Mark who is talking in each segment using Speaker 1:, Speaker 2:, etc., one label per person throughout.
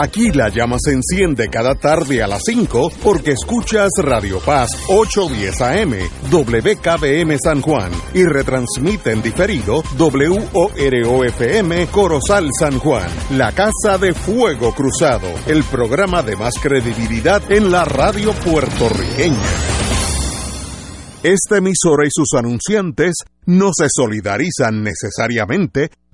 Speaker 1: Aquí la llama se enciende cada tarde a las 5 porque escuchas Radio Paz 810 AM, WKBM San Juan y retransmite en diferido WOROFM Corozal San Juan, la Casa de Fuego Cruzado, el programa de más credibilidad en la radio puertorriqueña. Esta emisora y sus anunciantes no se solidarizan necesariamente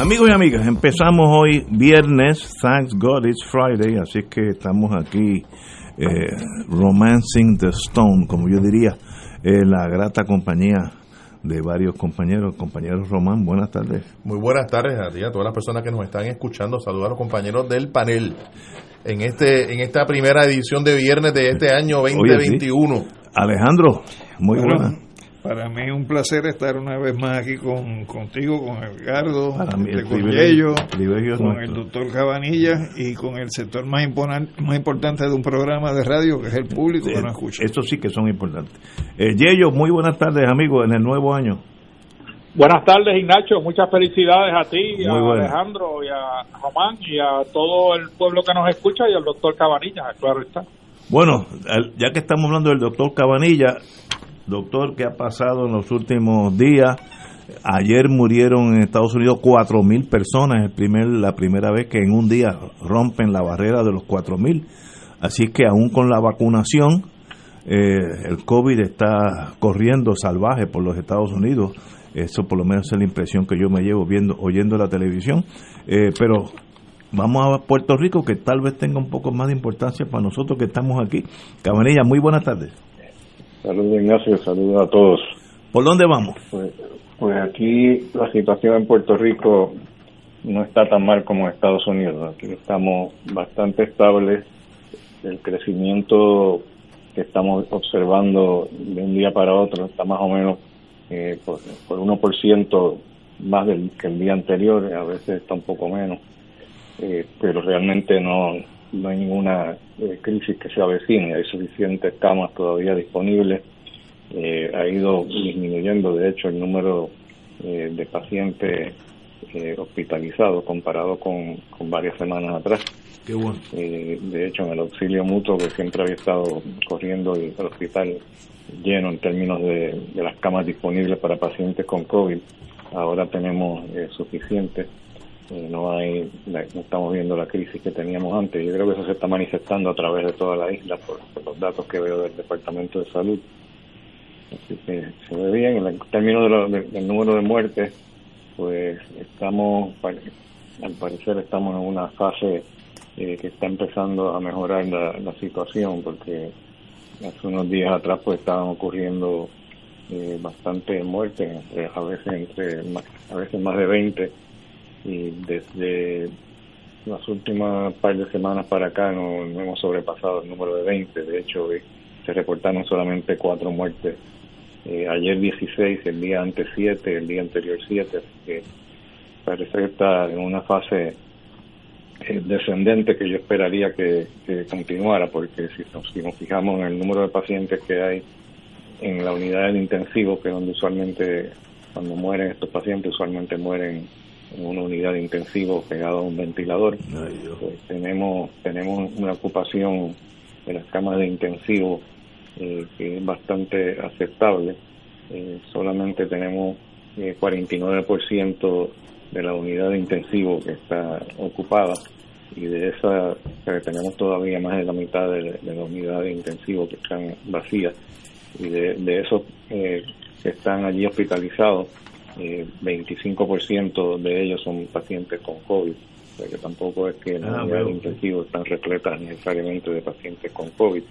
Speaker 2: Amigos y amigas, empezamos hoy viernes, thanks God it's Friday, así que estamos aquí eh, romancing the stone, como yo diría, eh, la grata compañía de varios compañeros. Compañeros Román, buenas tardes.
Speaker 3: Muy buenas tardes a ti, a todas las personas que nos están escuchando. Saludos a los compañeros del panel en este en esta primera edición de viernes de este año 2021.
Speaker 2: Alejandro, muy buenas.
Speaker 4: Para mí es un placer estar una vez más aquí con, contigo, con Edgardo,
Speaker 2: el
Speaker 4: con Yello, con el doctor Cabanilla y con el sector más, imponan- más importante de un programa de radio, que es el público que nos escucha.
Speaker 2: Estos sí que son importantes. Eh, Yello, muy buenas tardes, amigos, en el nuevo año.
Speaker 5: Buenas tardes, Ignacio. Muchas felicidades a ti, a
Speaker 2: Muy bueno.
Speaker 5: Alejandro y a Román y a todo el pueblo que nos escucha y al doctor Cabanilla, claro está.
Speaker 2: Bueno, ya que estamos hablando del doctor Cabanilla, doctor, ¿qué ha pasado en los últimos días? Ayer murieron en Estados Unidos cuatro mil personas, el primer, la primera vez que en un día rompen la barrera de los cuatro mil. Así que aún con la vacunación, eh, el COVID está corriendo salvaje por los Estados Unidos. Eso por lo menos es la impresión que yo me llevo viendo, oyendo la televisión. Eh, pero vamos a Puerto Rico, que tal vez tenga un poco más de importancia para nosotros que estamos aquí. Cabanilla, muy buenas tardes.
Speaker 6: Saludos Ignacio, saludos a todos.
Speaker 2: ¿Por dónde vamos?
Speaker 6: Pues, pues aquí la situación en Puerto Rico no está tan mal como en Estados Unidos. Aquí estamos bastante estables. El crecimiento que estamos observando de un día para otro está más o menos eh, por, por 1% más del que el día anterior, a veces está un poco menos. Eh, pero realmente no, no hay ninguna eh, crisis que se avecine, hay suficientes camas todavía disponibles, Eh, ha ido disminuyendo de hecho el número eh, de pacientes eh, hospitalizados comparado con, con varias semanas atrás.
Speaker 2: Qué bueno.
Speaker 6: Eh, de hecho, en el auxilio mutuo, que siempre había estado corriendo el, el hospital lleno en términos de, de las camas disponibles para pacientes con COVID, ahora tenemos eh, suficiente. Eh, no hay, no estamos viendo la crisis que teníamos antes. Yo creo que eso se está manifestando a través de toda la isla por, los datos que veo del Departamento de Salud. Así que se ve bien. En términos de lo- de- del número de muertes, pues estamos, al parecer estamos en una fase eh, que está empezando a mejorar la, la situación porque hace unos días atrás pues estaban ocurriendo eh, bastante muertes, a veces entre a veces más de 20 y desde las últimas par de semanas para acá no, hemos sobrepasado el número de 20, de hecho hoy se reportaron solamente cuatro muertes eh, ayer 16, el día antes 7, el día anterior 7, así que parece que está en una fase eh, descendente que yo esperaría que, que continuara, porque si nos, si nos fijamos en el número de pacientes que hay en la unidad de intensivo, que es donde usualmente cuando mueren estos pacientes, usualmente mueren en una unidad de intensivo pegado a un ventilador, pues tenemos, tenemos una ocupación de las camas de intensivo eh, que es bastante aceptable. Eh, solamente tenemos eh, 49% de la unidad de intensivo que está ocupada y de esa tenemos todavía más de la mitad de, de la unidad de intensivo que están vacías y de, de esos eh, que están allí hospitalizados eh, 25% de ellos son pacientes con COVID. O sea que tampoco es que las
Speaker 2: Ah,
Speaker 6: unidades de
Speaker 2: veo.
Speaker 6: intensivo están repletas necesariamente de pacientes con COVID.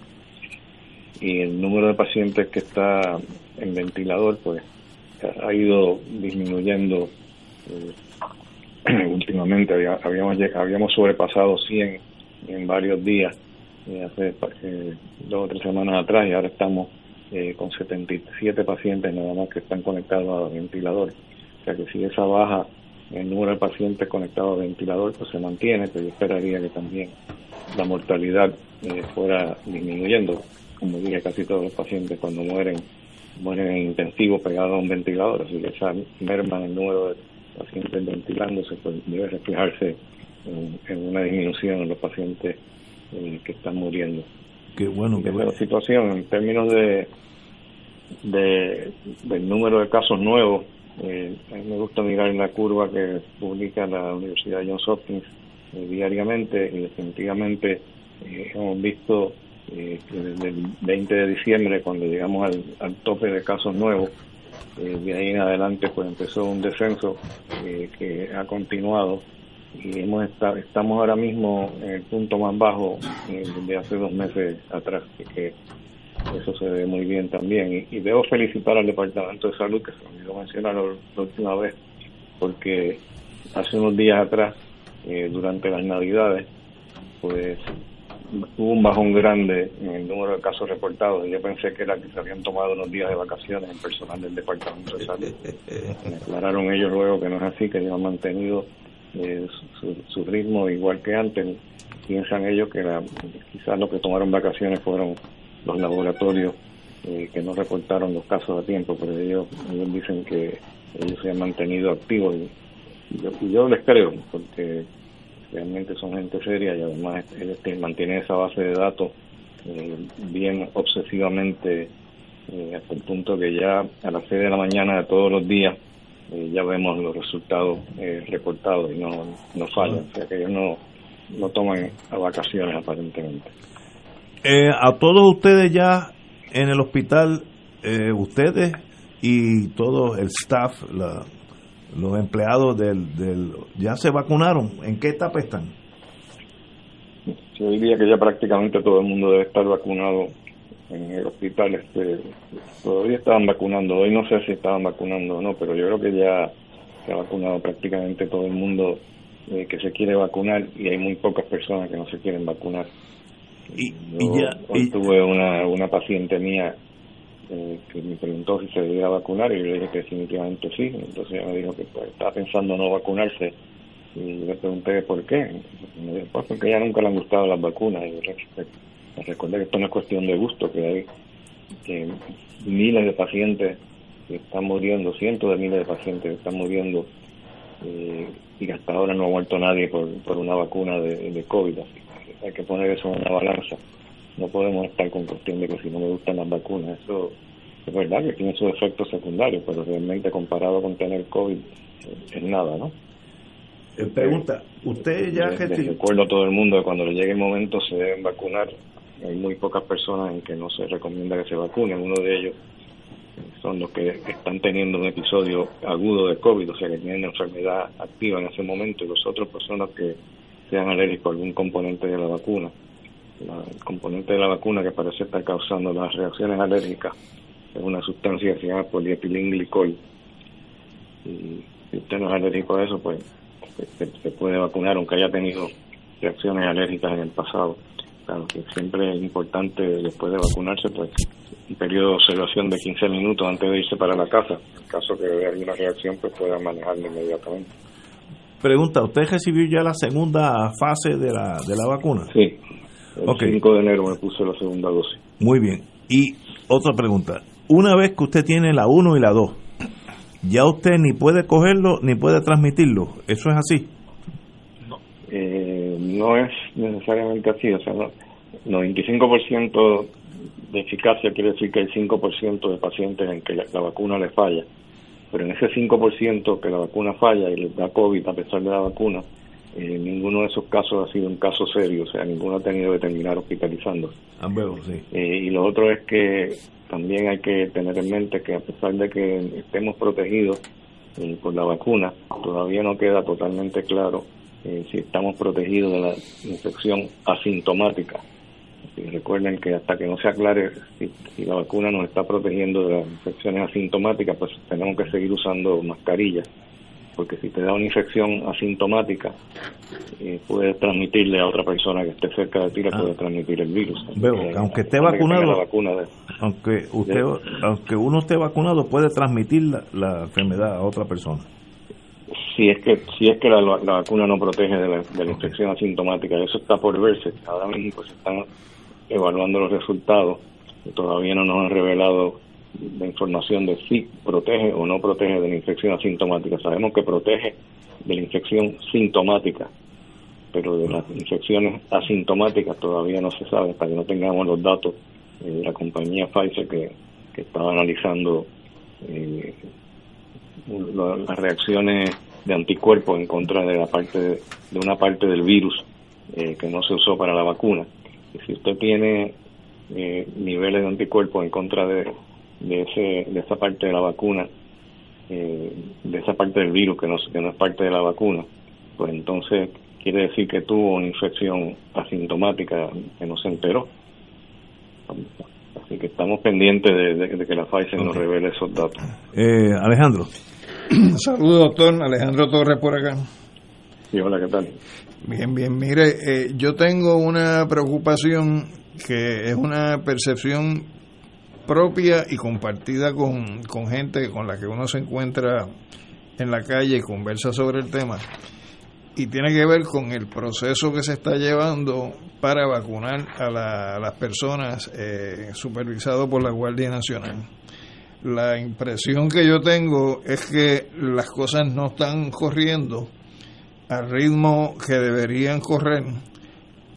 Speaker 6: Y el número de pacientes que está en ventilador pues ha ido disminuyendo. Eh, últimamente había- habíamos habíamos sobrepasado 100 en varios días, hace dos o tres semanas atrás, y ahora estamos con 77 pacientes nada más que están conectados a ventiladores. O sea que si esa baja el número de pacientes conectados a ventilador pues se mantiene, pero yo esperaría que también la mortalidad fuera disminuyendo. Como dije, casi todos los pacientes cuando mueren mueren en intensivo pegados a un ventilador, así que esa merma en el número de pacientes ventilándose pues debe reflejarse en, una disminución en los pacientes eh, que están muriendo.
Speaker 2: Qué bueno,
Speaker 6: qué La situación en términos de, de del número de casos nuevos, eh, a mí me gusta mirar la curva que publica la Universidad Johns Hopkins eh, diariamente y definitivamente hemos visto eh, desde el 20 de diciembre, cuando llegamos al, tope de casos nuevos, eh, de ahí en adelante pues empezó un descenso eh, que ha continuado y hemos estamos ahora mismo en el punto más bajo eh, de hace dos meses atrás, y que eso se ve muy bien también. Y, debo felicitar al Departamento de Salud, que se me olvidó mencionar la última vez, porque hace unos días atrás, durante las Navidades, pues hubo un bajón grande en el número de casos reportados. Yo pensé que era que se habían tomado unos días de vacaciones en personal del Departamento de Salud. Me aclararon ellos luego que no es así, que ellos han mantenido eh, su, ritmo igual que antes. Piensan ellos que quizás los que tomaron vacaciones fueron los laboratorios eh, que no reportaron los casos a tiempo, pero ellos, ellos dicen que ellos se han mantenido activos y yo les creo, porque realmente son gente seria y además este, mantiene esa base de datos eh, bien obsesivamente eh, hasta el punto que ya a las 6 de la mañana de todos los días eh, ya vemos los resultados reportados y no, no fallan, o sea que ellos no, no toman a vacaciones aparentemente.
Speaker 2: a todos ustedes ya en el hospital, ustedes y todo el staff, la, los empleados del, del ya se vacunaron. ¿En qué etapa están?
Speaker 6: Yo diría que ya prácticamente todo el mundo debe estar vacunado en el hospital. Este, todavía estaban vacunando. Hoy no sé si estaban vacunando o no, pero yo creo que ya se ha vacunado prácticamente todo el mundo eh, que se quiere vacunar y hay muy pocas personas que no se quieren vacunar.
Speaker 2: Y, ya,
Speaker 6: hoy tuve una, una paciente mía eh, que me preguntó si se debía vacunar y yo le dije que definitivamente sí. Entonces ella me dijo que pues, estaba pensando no vacunarse y le pregunté por qué. me dijo, pues porque ya nunca le han gustado las vacunas. Y le recordé que esto no es cuestión de gusto, que hay que miles de pacientes que están muriendo, cientos de miles de pacientes que están muriendo eh, y que hasta ahora no ha muerto nadie por, por una vacuna de, de COVID. hay que poner eso en una balanza no podemos estar con cuestión de que si no me gustan las vacunas. Eso es verdad que tiene sus efectos secundarios, pero realmente comparado con tener COVID es nada, ¿no?
Speaker 2: Eh, pregunta, usted ya
Speaker 6: recuerdo a todo el mundo que cuando le llegue el momento se deben vacunar. Hay muy pocas personas en que no se recomienda que se vacunen. Uno de ellos son los que están teniendo un episodio agudo de COVID, o sea, que tienen enfermedad activa en ese momento, y los otros personas que sean alérgicos a algún componente de la vacuna el componente de la vacuna que parece estar causando las reacciones alérgicas es una sustancia que se llama polietilenglicol. Y si usted no es alérgico a eso, pues se, puede vacunar aunque haya tenido reacciones alérgicas en el pasado. Claro que siempre es importante después de vacunarse, pues un periodo de observación de 15 minutos antes de irse para la casa. En caso que vea alguna reacción, pues pueda manejarla inmediatamente.
Speaker 2: Pregunta, ¿usted recibió ya la segunda fase de la, de la vacuna?
Speaker 6: Sí, el 5 de enero me puse la segunda dosis.
Speaker 2: Muy bien. Y otra pregunta. Una vez que usted tiene la 1 y la 2, ya usted ni puede cogerlo ni puede transmitirlo. ¿Eso es así?
Speaker 6: No, es necesariamente así. O sea, no, 95% de eficacia quiere decir que hay 5% de pacientes en que la, la, vacuna le falla. Pero en ese 5% que la vacuna falla y le da COVID a pesar de la vacuna, eh, ninguno de esos casos ha sido un caso serio, o sea, ninguno ha tenido que terminar hospitalizándose.
Speaker 2: Ah, sí.
Speaker 6: Eh, y lo otro es que también hay que tener en mente que a pesar de que estemos protegidos eh, por la vacuna, todavía no queda totalmente claro si estamos protegidos de la infección asintomática. Y recuerden que hasta que no se aclare si, si, la vacuna nos está protegiendo de las infecciones asintomáticas, pues tenemos que seguir usando mascarillas porque si te da una infección asintomática, eh, puedes transmitirle a otra persona que esté cerca de ti, le
Speaker 2: Ah.
Speaker 6: puede transmitir el virus.
Speaker 2: Veo,
Speaker 6: Eh,
Speaker 2: aunque esté vacunado,
Speaker 6: la vacuna de-
Speaker 2: aunque usted, aunque uno esté vacunado, puede transmitir la, la enfermedad a otra persona.
Speaker 6: Si es que si es que la, la vacuna no protege de la, de la infección asintomática. Eso está por verse. Ahora mismo pues están evaluando los resultados. Todavía no nos han revelado la información de si protege o no protege de la infección asintomática. Sabemos que protege de la infección sintomática pero de las infecciones asintomáticas todavía no se sabe hasta que no tengamos los datos de la compañía Pfizer que, que estaba analizando eh, las reacciones de anticuerpos en contra de la parte de, una parte del virus eh, que no se usó para la vacuna. Y si usted tiene eh, niveles de anticuerpos en contra de, de, ese, de esa parte de la vacuna, eh, de esa parte del virus que no, que no es parte de la vacuna, pues entonces quiere decir que tuvo una infección asintomática que no se enteró. Así que estamos pendientes de, de- de que la Pfizer nos revele esos datos.
Speaker 2: Eh, Alejandro.
Speaker 4: Saludos, doctor Alejandro Torres por acá.
Speaker 6: Y hola, ¿qué tal?
Speaker 4: Bien, bien. Mire, eh, yo tengo una preocupación que es una percepción propia y compartida con, con gente con la que uno se encuentra en la calle y conversa sobre el tema. Y tiene que ver con el proceso que se está llevando para vacunar a, la- a las personas eh, supervisado por la Guardia Nacional. La impresión que yo tengo es que las cosas no están corriendo al ritmo que deberían correr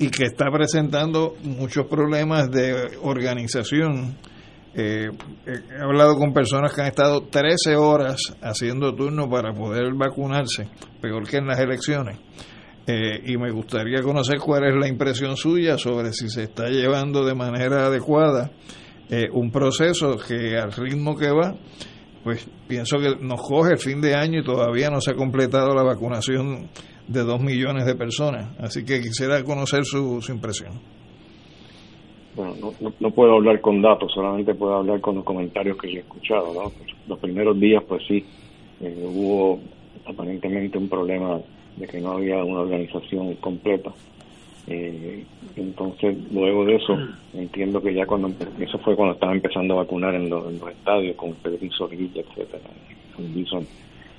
Speaker 4: y que está presentando muchos problemas de organización. Eh, he hablado con personas que han estado 13 horas haciendo turno para poder vacunarse, peor que en las elecciones. Eh, y me gustaría conocer cuál es la impresión suya sobre si se está llevando de manera adecuada eh, un proceso que al ritmo que va, pues pienso que nos coge el fin de año y todavía no se ha completado la vacunación de dos millones de personas. Así que quisiera conocer su, su impresión.
Speaker 6: Bueno, no, puedo hablar con datos, solamente puedo hablar con los comentarios que yo he escuchado. ¿no? Los primeros días, pues sí, eh, hubo aparentemente un problema de que no había una organización completa. Eh, entonces, luego de eso, entiendo que ya cuando eso fue cuando estaba empezando a vacunar en, los- estadios con Pedrizo Villa, etcétera. Bison.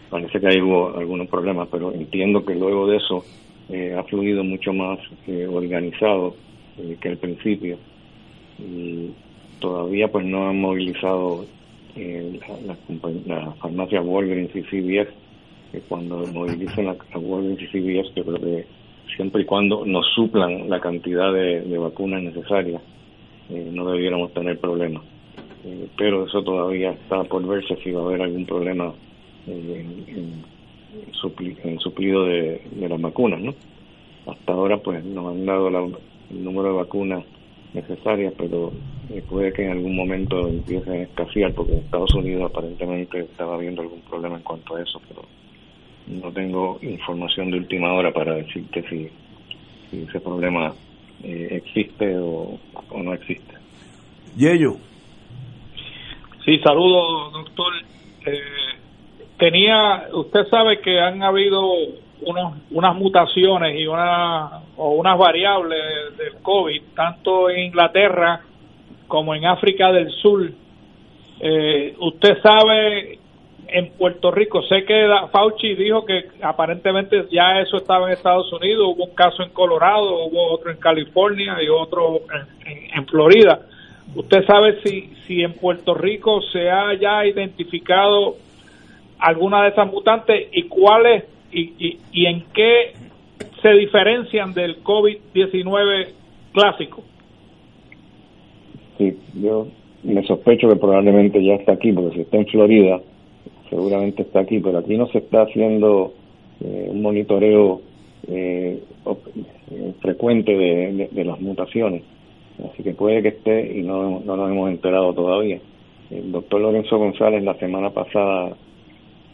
Speaker 6: Parece que ahí hubo algunos problemas, pero entiendo que luego de eso eh, ha fluido mucho más eh, organizado eh, que al principio y todavía pues no han movilizado eh, las compañ- las farmacias Walgreens y CVS que cuando movilicen las las Walgreens y CVS yo creo que siempre y cuando nos suplan la cantidad de, de vacunas necesarias eh, no debiéramos tener problemas. Eh, pero eso todavía está por verse si va a haber algún problema eh, en, en supli- en suplido de, de las vacunas no hasta ahora pues nos han dado la- el número de vacunas necesarias, pero puede que en algún momento empiece a escasear, porque en Estados Unidos aparentemente estaba habiendo algún problema en cuanto a eso, pero no tengo información de última hora para decirte si, si ese problema eh, existe o, o no existe.
Speaker 2: Yello.
Speaker 5: Sí, saludo, doctor. Eh, tenía, usted sabe que han habido unos, unas mutaciones y una, o unas variables del COVID, tanto en Inglaterra como en África del Sur. Eh, usted sabe, en Puerto Rico, sé que Fauci dijo que aparentemente ya eso estaba en Estados Unidos, hubo un caso en Colorado, hubo otro en California y otro en Florida. ¿Usted sabe si, si en Puerto Rico se ha ya identificado alguna de esas mutantes y cuáles y, y, y en qué se diferencian del COVID-19 clásico?
Speaker 6: Sí, yo me sospecho que probablemente ya está aquí, porque si está en Florida, seguramente está aquí, pero aquí no se está haciendo eh, un monitoreo eh, eh, frecuente de, las mutaciones. Así que puede que esté y no, no nos hemos enterado todavía. El doctor Lorenzo González la semana pasada,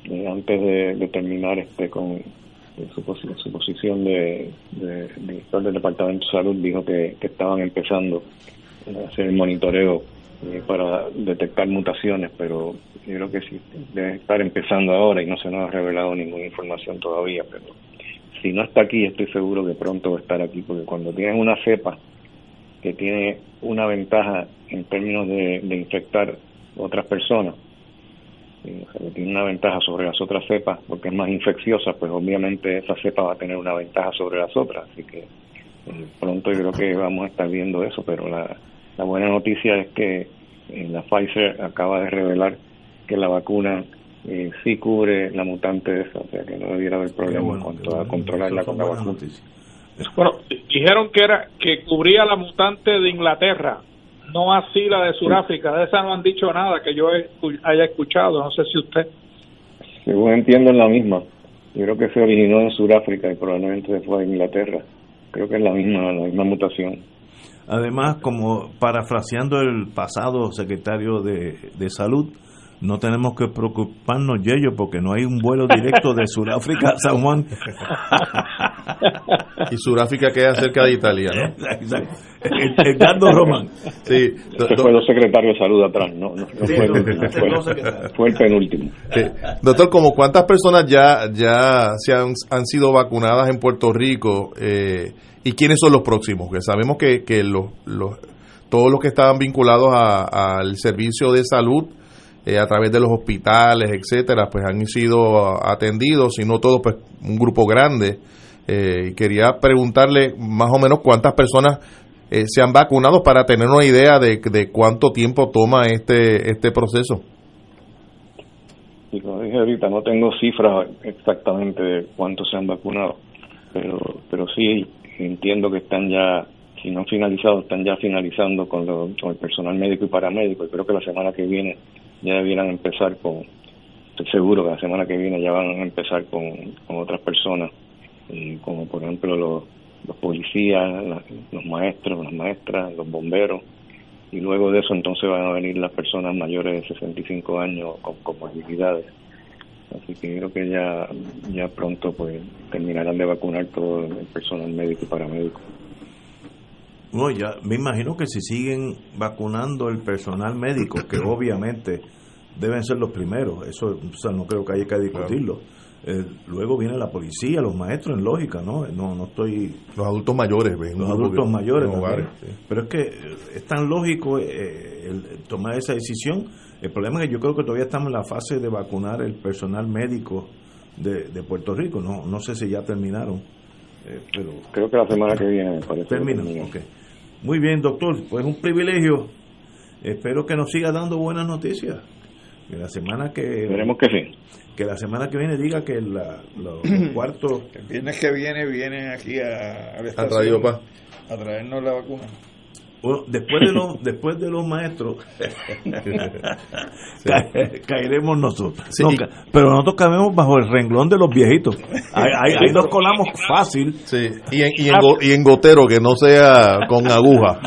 Speaker 6: eh, antes de, terminar este con su, su posición de, de director del Departamento de Salud, dijo que, que estaban empezando a hacer el monitoreo eh, para detectar mutaciones, pero yo creo que sí, debe estar empezando ahora y no se nos ha revelado ninguna información todavía, pero si no está aquí, estoy seguro que pronto va a estar aquí, porque cuando tienes una cepa que tiene una ventaja en términos de, infectar otras personas, que tiene una ventaja sobre las otras cepas porque es más infecciosa, pues obviamente esa cepa va a tener una ventaja sobre las otras. Así que eh, pronto yo creo que vamos a estar viendo eso, pero la, la buena noticia es que eh, la Pfizer acaba de revelar que la vacuna eh, sí cubre la mutante esa, o sea que no debiera haber problema en cuanto a controlarla con la vacuna.
Speaker 5: Bueno, dijeron que era que cubría la mutante de Inglaterra, no así la de Sudáfrica. De esa no han dicho nada que yo haya escuchado. No sé si usted.
Speaker 6: Según entiendo, es la misma. Yo creo que se originó en Sudáfrica y probablemente se fue a Inglaterra. Creo que es la misma, la misma mutación.
Speaker 2: Además, como parafraseando el pasado secretario de, de Salud, no tenemos que preocuparnos, Yello, porque no hay un vuelo directo de Sudáfrica a San Juan.
Speaker 3: y Sudáfrica queda cerca de Italia, ¿no?
Speaker 2: Exacto. Edgardo Román.
Speaker 6: Sí, fue los secretarios de salud atrás, no, no, no
Speaker 2: Sí,
Speaker 6: fue,
Speaker 2: no,
Speaker 6: el- fue-
Speaker 2: no secretario.
Speaker 6: fue el penúltimo.
Speaker 3: Sí. Doctor, como cuántas personas ya ya se han, han sido vacunadas en Puerto Rico eh, y quiénes son los próximos, que sabemos que, que los, los todos los que estaban vinculados al servicio de salud eh, a través de los hospitales, etcétera, pues han sido atendidos, y no todos, pues un grupo grande. Eh, quería preguntarle más o menos cuántas personas eh, se han vacunado para tener una idea de, de cuánto tiempo toma este este proceso.
Speaker 6: Y como dije ahorita, no tengo cifras exactamente de cuántos se han vacunado, pero, pero sí entiendo que están ya, si no han finalizado, están ya finalizando con, lo- el personal médico y paramédico. Y creo que la semana que viene ya debieran empezar con, estoy seguro que la semana que viene ya van a empezar con, otras personas, como por ejemplo los, policías, los maestros, las maestras, los bomberos y luego de eso entonces van a venir las personas mayores de 65 años con comorbilidades. Así que creo que ya ya pronto pues terminarán de vacunar todo el personal médico y paramédico.
Speaker 2: No, ya me imagino que si siguen vacunando el personal médico, que obviamente deben ser los primeros, eso o sea, no creo que haya que discutirlo. Eh, luego viene la policía, los maestros, en lógica, ¿no? No, no estoy
Speaker 3: Los adultos mayores, ven,
Speaker 2: los adultos mayores
Speaker 3: en
Speaker 2: también.
Speaker 3: hogares, sí.
Speaker 2: pero es que eh, es tan lógico eh, el, el tomar esa decisión el problema es que yo creo que todavía estamos en la fase de vacunar el personal médico de, de Puerto Rico no no sé si ya terminaron eh, pero
Speaker 6: Creo que la semana que viene me parece. que
Speaker 2: terminan
Speaker 6: terminan.
Speaker 2: ok. muy bien doctor pues un privilegio espero que nos siga dando buenas noticias que la semana que
Speaker 6: Esperemos que sí.
Speaker 2: que la semana que viene diga que la, lo- los cuartos
Speaker 4: El viernes que viene vienen aquí a, a la
Speaker 3: A
Speaker 4: estación
Speaker 3: Radio Paz.
Speaker 4: a traernos la vacuna.
Speaker 2: Bueno, después de los después de los maestros ca- caeremos nosotros.
Speaker 3: Sí,
Speaker 2: No,
Speaker 3: y-
Speaker 2: ca- pero nosotros caemos bajo el renglón de los viejitos. Ahí, nos colamos fácil.
Speaker 3: Sí, y en, y, en go- y en gotero, que no sea con aguja.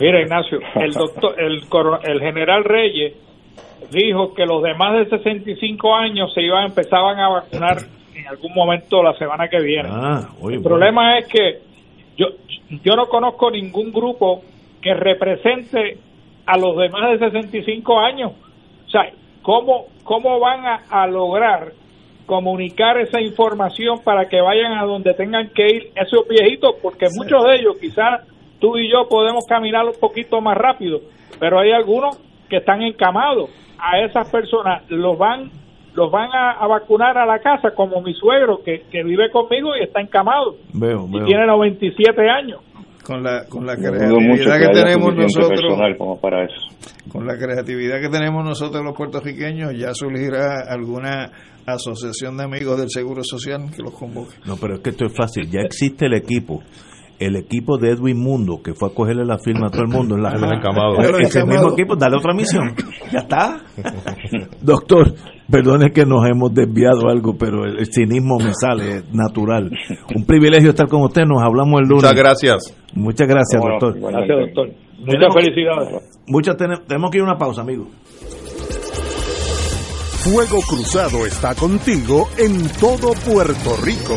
Speaker 5: Mira, Ignacio, el doctor, el, el general Reyes dijo que los demás de 65 años se iban, empezaban a vacunar en algún momento la semana que viene.
Speaker 2: ah,
Speaker 5: El problema es que yo, yo no conozco ningún grupo que represente a los demás de 65 años. O sea, ¿cómo, cómo van a, a lograr comunicar esa información para que vayan a donde tengan que ir esos viejitos? Porque muchos de ellos, quizás tú y yo podemos caminar un poquito más rápido, pero hay algunos que están encamados. A esas personas los van los van a, a vacunar a la casa, como mi suegro que, que vive conmigo y está encamado
Speaker 2: veo,
Speaker 5: y
Speaker 2: veo.
Speaker 5: tiene 97 años.
Speaker 4: Con la, con la creatividad
Speaker 6: que
Speaker 4: tenemos nosotros,
Speaker 6: personal como para eso.
Speaker 4: con la creatividad que tenemos nosotros los puertorriqueños, ya surgirá alguna asociación de amigos del Seguro Social que los convoque.
Speaker 2: no pero es que esto es fácil ya existe el equipo el equipo de Edwin Mundo que fue a cogerle la firma a todo el mundo en la,
Speaker 3: A los encamados.
Speaker 2: Bueno,
Speaker 4: A los
Speaker 2: ese mismo equipo dale otra misión ya está doctor perdone que nos hemos desviado algo pero el, el cinismo me sale natural un privilegio estar con usted nos hablamos el lunes
Speaker 3: Muchas gracias.
Speaker 2: muchas gracias
Speaker 6: Bueno,
Speaker 2: doctor.
Speaker 5: Gracias, doctor. Muchas
Speaker 2: Tenemos-
Speaker 5: felicidades.
Speaker 2: Muchas ten- tenemos que ir a una pausa amigo
Speaker 1: Fuego Cruzado está contigo en todo Puerto Rico.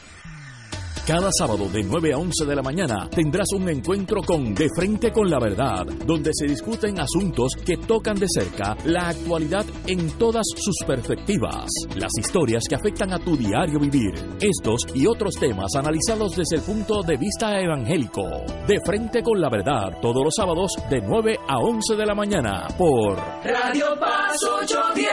Speaker 7: Cada sábado de 9 a 11 de la mañana tendrás un encuentro con De Frente con la Verdad, donde se discuten asuntos que tocan de cerca la actualidad en todas sus perspectivas, las historias que afectan a tu diario vivir, estos y otros temas analizados desde el punto de vista evangélico. De Frente con la Verdad, todos los sábados de 9 a 11 de la mañana por
Speaker 8: Radio Paz 810.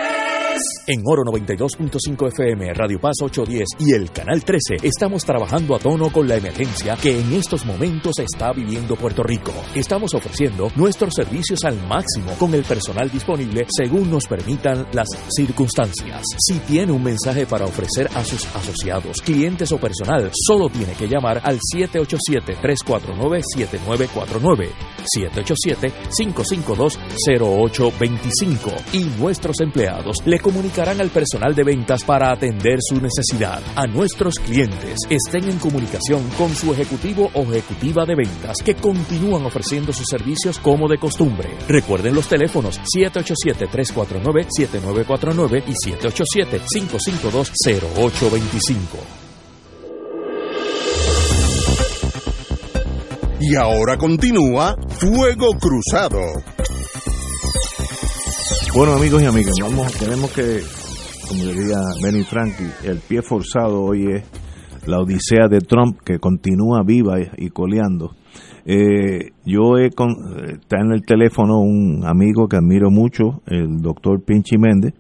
Speaker 7: En Oro 92.5 FM, Radio Paz 810 y el Canal 13 estamos trabajando a tono con la emergencia que en estos momentos está viviendo Puerto Rico. Estamos ofreciendo nuestros servicios al máximo con el personal disponible según nos permitan las circunstancias. Si tiene un mensaje para ofrecer a sus asociados, clientes o personal, solo tiene que llamar al 787-349-7949, 787-552-0825 y nuestros empleados le comunicarán al personal de ventas para atender su necesidad. A nuestros clientes estén en comunicación con su ejecutivo o ejecutiva de ventas que continúan ofreciendo sus servicios como de costumbre. Recuerden los teléfonos 787-349-7949 y 787-552-0825.
Speaker 1: Y ahora continúa Fuego Cruzado.
Speaker 2: Bueno, amigos y amigas, vamos, tenemos que, como diría Benny Frankie, el pie forzado hoy es la odisea de Trump que continúa viva y coleando. Eh, yo he con, está en el teléfono un amigo que admiro mucho, el doctor Pinchi Méndez,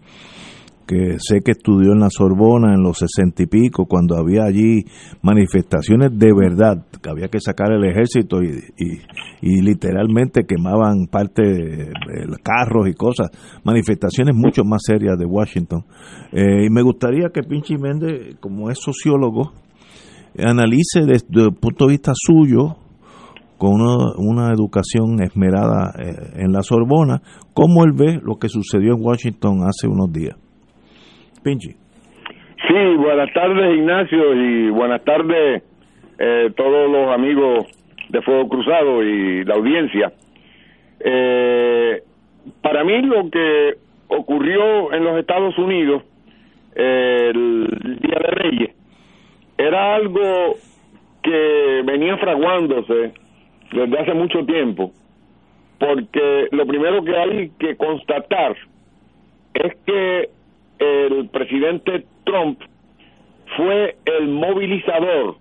Speaker 2: que sé que estudió en la Sorbona en los sesenta y pico, cuando había allí manifestaciones de verdad, que había que sacar el ejército y, literalmente quemaban parte de, carros y cosas, manifestaciones mucho más serias de Washington. Eh, y me gustaría que Pinchi Méndez, como es sociólogo, analice desde el punto de vista suyo, con una, educación esmerada eh, en la Sorbona, cómo él ve lo que sucedió en Washington hace unos días. Pinchi.
Speaker 9: Sí, buenas tardes Ignacio y buenas tardes eh, todos los amigos de Fuego Cruzado y la audiencia. Eh, para mí lo que ocurrió en los Estados Unidos el Día de Reyes era algo que venía fraguándose desde hace mucho tiempo, porque lo primero que hay que constatar es que el presidente Trump fue el movilizador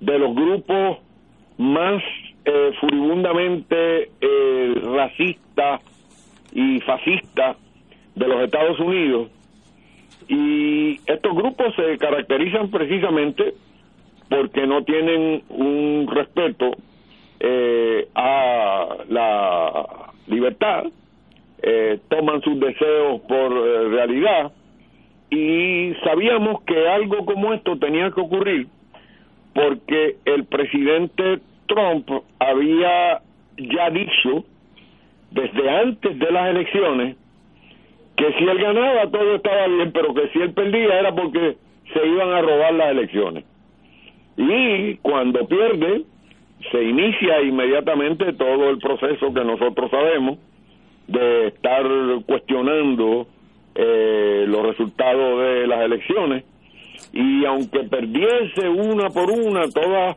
Speaker 9: de los grupos más eh, furibundamente eh, racistas y fascistas de los Estados Unidos y estos grupos se caracterizan precisamente porque no tienen un respeto eh, a la libertad, eh, toman sus deseos por eh, realidad. Y sabíamos que algo como esto tenía que ocurrir porque el presidente Trump había ya dicho desde antes de las elecciones que si él ganaba todo estaba bien, pero que si él perdía era porque se iban a robar las elecciones. Y cuando pierde, se inicia inmediatamente todo el proceso que nosotros sabemos de estar cuestionando eh, los resultados de las elecciones y aunque perdiese una por una todas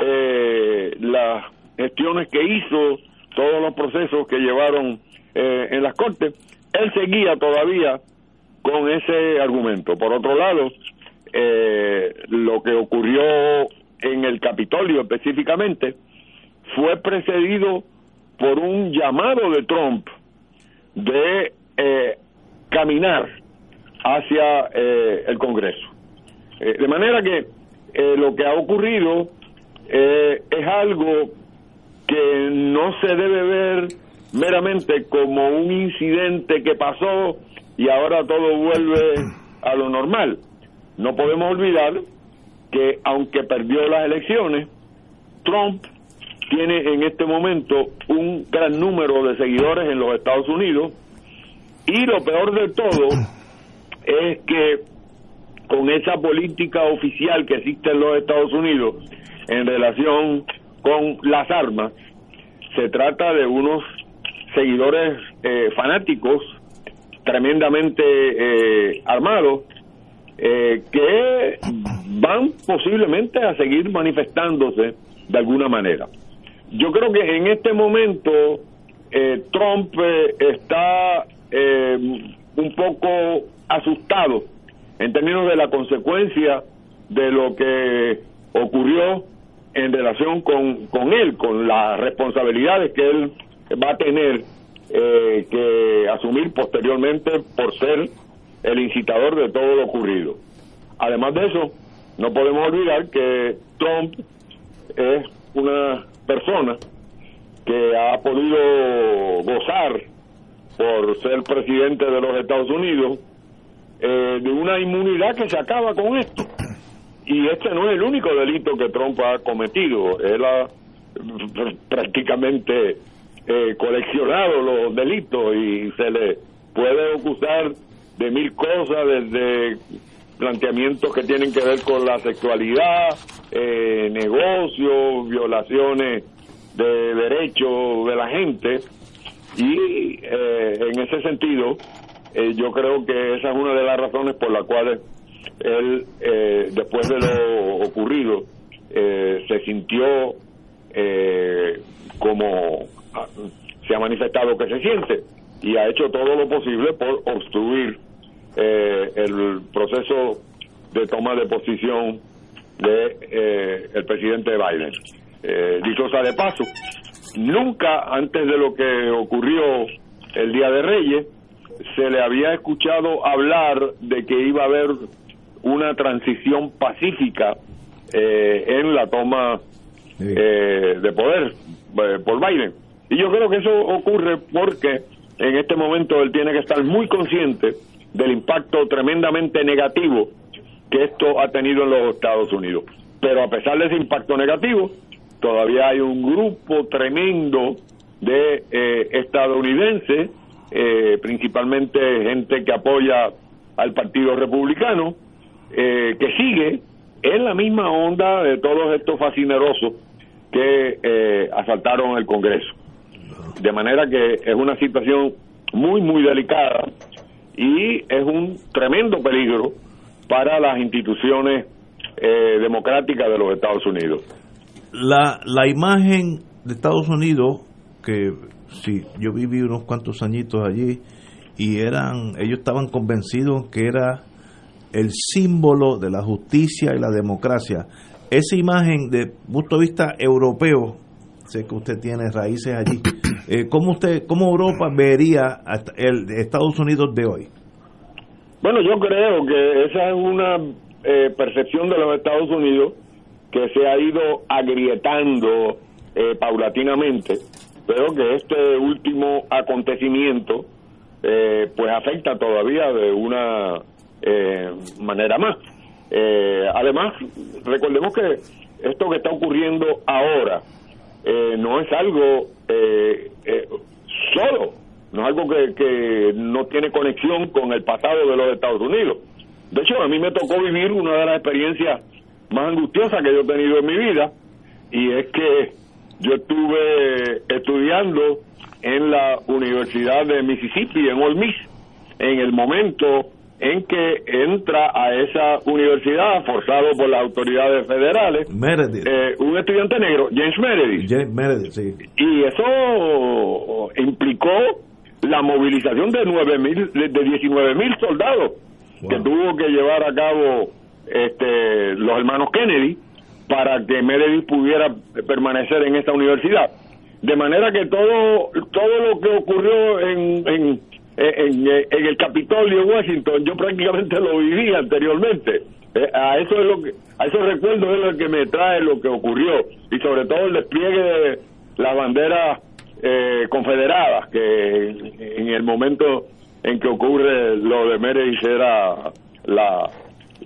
Speaker 9: eh, las gestiones que hizo, todos los procesos que llevaron eh, en las cortes, él seguía todavía con ese argumento. Por otro lado, eh, lo que ocurrió en el Capitolio específicamente fue precedido por un llamado de Trump de eh, caminar hacia eh, el Congreso. Eh, de manera que eh, lo que ha ocurrido eh, es algo que no se debe ver meramente como un incidente que pasó y ahora todo vuelve a lo normal. No podemos olvidar que aunque perdió las elecciones, Trump tiene en este momento un gran número de seguidores en los Estados Unidos y lo peor de todo es que con esa política oficial que existe en los Estados Unidos en relación con las armas, se trata de unos seguidores eh, fanáticos tremendamente eh, armados eh, que van posiblemente a seguir manifestándose de alguna manera. Yo creo que en este momento eh, Trump eh, está un poco asustado en términos de la consecuencia de lo que ocurrió en relación con, con él, con las responsabilidades que él va a tener eh, que asumir posteriormente por ser el incitador de todo lo ocurrido. Además de eso, no podemos olvidar que Trump es una persona que ha podido gozar por ser presidente de los Estados Unidos eh, de una inmunidad que se acaba con esto. Y este no es el único delito que Trump ha cometido. Él ha pr- prácticamente eh, coleccionado los delitos y se le puede acusar de mil cosas, desde planteamientos que tienen que ver con la sexualidad, eh, negocios, violaciones de derechos de la gente. Y eh, en ese sentido, eh, yo creo que esa es una de las razones por las cuales él, eh, después de lo ocurrido, eh, se sintió como se ha manifestado que se siente y ha hecho todo lo posible por obstruir eh, el proceso de toma de posición de eh, el presidente Biden. Eh, dicho sea de paso, nunca antes de lo que ocurrió el Día de Reyes se le había escuchado hablar de que iba a haber una transición pacífica eh, en la toma eh, de poder eh, por Biden. Y yo creo que eso ocurre porque en este momento él tiene que estar muy consciente del impacto tremendamente negativo que esto ha tenido en los Estados Unidos. Pero a pesar de ese impacto negativo, todavía hay un grupo tremendo de eh, estadounidenses, eh, principalmente gente que apoya al Partido Republicano, eh, que sigue en la misma onda de todos estos fascinerosos que eh, asaltaron el Congreso. De manera que es una situación muy, muy delicada y es un tremendo peligro para las instituciones eh, democráticas de los Estados Unidos.
Speaker 2: La, la imagen de Estados Unidos, que sí, yo viví unos cuantos añitos allí, y eran, ellos estaban convencidos que era el símbolo de la justicia y la democracia. Esa imagen de punto de vista europeo, sé que usted tiene raíces allí, eh, ¿cómo usted, cómo Europa vería el Estados Unidos de hoy?
Speaker 9: Bueno, yo creo que esa es una eh, percepción de los Estados Unidos que se ha ido agrietando eh, paulatinamente, pero que este último acontecimiento eh, pues afecta todavía de una eh, manera más. Además, recordemos que esto que está ocurriendo ahora eh, no es algo eh, eh, solo, no es algo que, que no tiene conexión con el pasado de los Estados Unidos. De hecho, a mí me tocó vivir una de las experiencias más angustiosas que yo he tenido en mi vida, y es que yo estuve estudiando en la Universidad de Mississippi, en Ole Miss, en el momento en que entra a esa universidad, forzado por las autoridades federales, eh, un estudiante negro, James Meredith.
Speaker 2: James Meredith, sí.
Speaker 9: Y eso implicó la movilización de nueve mil, de 19 mil soldados que tuvo que llevar a cabo este, los hermanos Kennedy para que Meredith pudiera permanecer en esta universidad. De manera que todo, todo lo que ocurrió en, en, en, en el Capitolio Washington, yo prácticamente lo viví anteriormente. Eh, a eso es lo que, a esos recuerdos es lo que me trae lo que ocurrió y sobre todo el despliegue de las banderas eh, confederadas que en el momento en que ocurre lo de Meredith era la,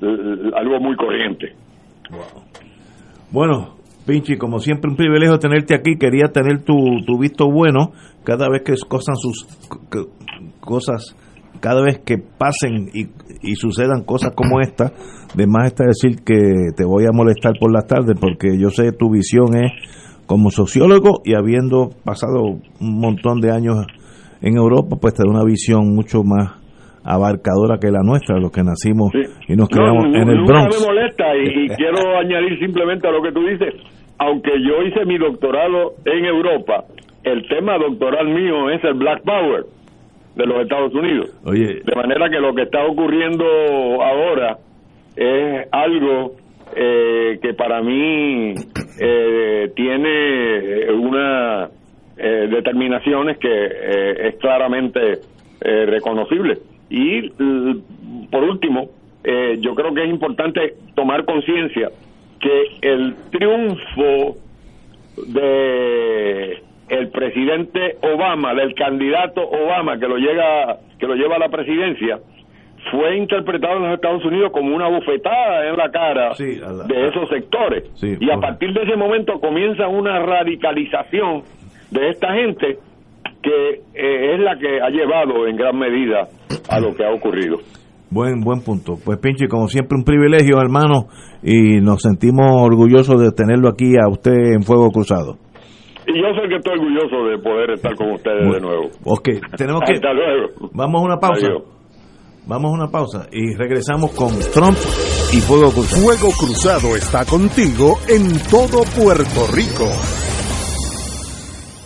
Speaker 9: la- algo muy corriente.
Speaker 2: Bueno, Pinchi, como siempre un privilegio tenerte aquí. Quería tener tu, tu visto bueno cada vez que cosas sus cosas cada vez que pasen y, y sucedan cosas como esta, de más está decir que te voy a molestar por las tardes porque yo sé tu visión es como sociólogo y habiendo pasado un montón de años en Europa, pues te da una visión mucho más abarcadora que la nuestra, los que nacimos y nos
Speaker 9: No,
Speaker 2: criamos
Speaker 9: nu-
Speaker 2: en el Bronx.
Speaker 9: me molesta y, y quiero añadir simplemente a lo que tú dices, aunque yo hice mi doctorado en Europa, el tema doctoral mío es el Black Power de los Estados Unidos.
Speaker 2: Oye,
Speaker 9: De manera que lo que está ocurriendo ahora es algo eh, que para mí eh, tiene una eh, determinaciones que eh, es claramente eh, reconocible. Y l- por último, eh, yo creo que es importante tomar conciencia que el triunfo de el presidente Obama, del candidato Obama que lo llega que lo lleva a la presidencia, fue interpretado en los Estados Unidos como una bofetada en la cara de esos sectores.
Speaker 2: Sí,
Speaker 9: y a partir de ese momento comienza una radicalización de esta gente que eh, es la que ha llevado en gran medida a lo que ha ocurrido.
Speaker 2: Buen, buen punto. Pues Pinchi, como siempre, un privilegio, hermano, y nos sentimos orgullosos de tenerlo aquí a usted en Fuego Cruzado.
Speaker 9: Y yo sé que estoy orgulloso de poder estar con ustedes de nuevo.
Speaker 2: Ok, tenemos que...
Speaker 9: Hasta luego.
Speaker 2: Vamos a una pausa.
Speaker 9: Adiós.
Speaker 2: Vamos a una pausa y regresamos con Trump y Fuego Cruzado.
Speaker 1: Fuego Cruzado está contigo en todo Puerto Rico.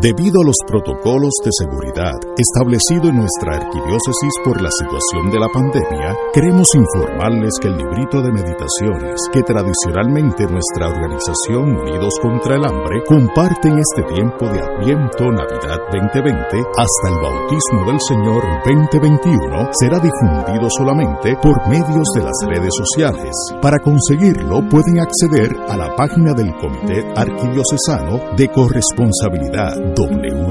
Speaker 10: Debido a los protocolos de seguridad establecidos en nuestra arquidiócesis por la situación de la pandemia, queremos informarles que el librito de meditaciones que tradicionalmente nuestra organización Unidos contra el Hambre comparte en este tiempo de Adviento Navidad 2020 hasta el bautismo del Señor 2021 será difundido solamente por medios de las redes sociales. Para conseguirlo pueden acceder a la página del Comité Arquidiocesano de Corresponsabilidad www.carcopr.org.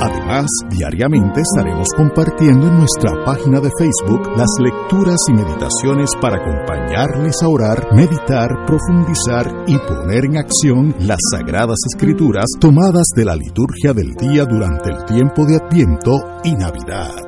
Speaker 10: Además, diariamente estaremos compartiendo en nuestra página de Facebook las lecturas y meditaciones para acompañarles a orar, meditar, profundizar y poner en acción las sagradas escrituras tomadas de la liturgia del día durante el tiempo de Adviento y Navidad.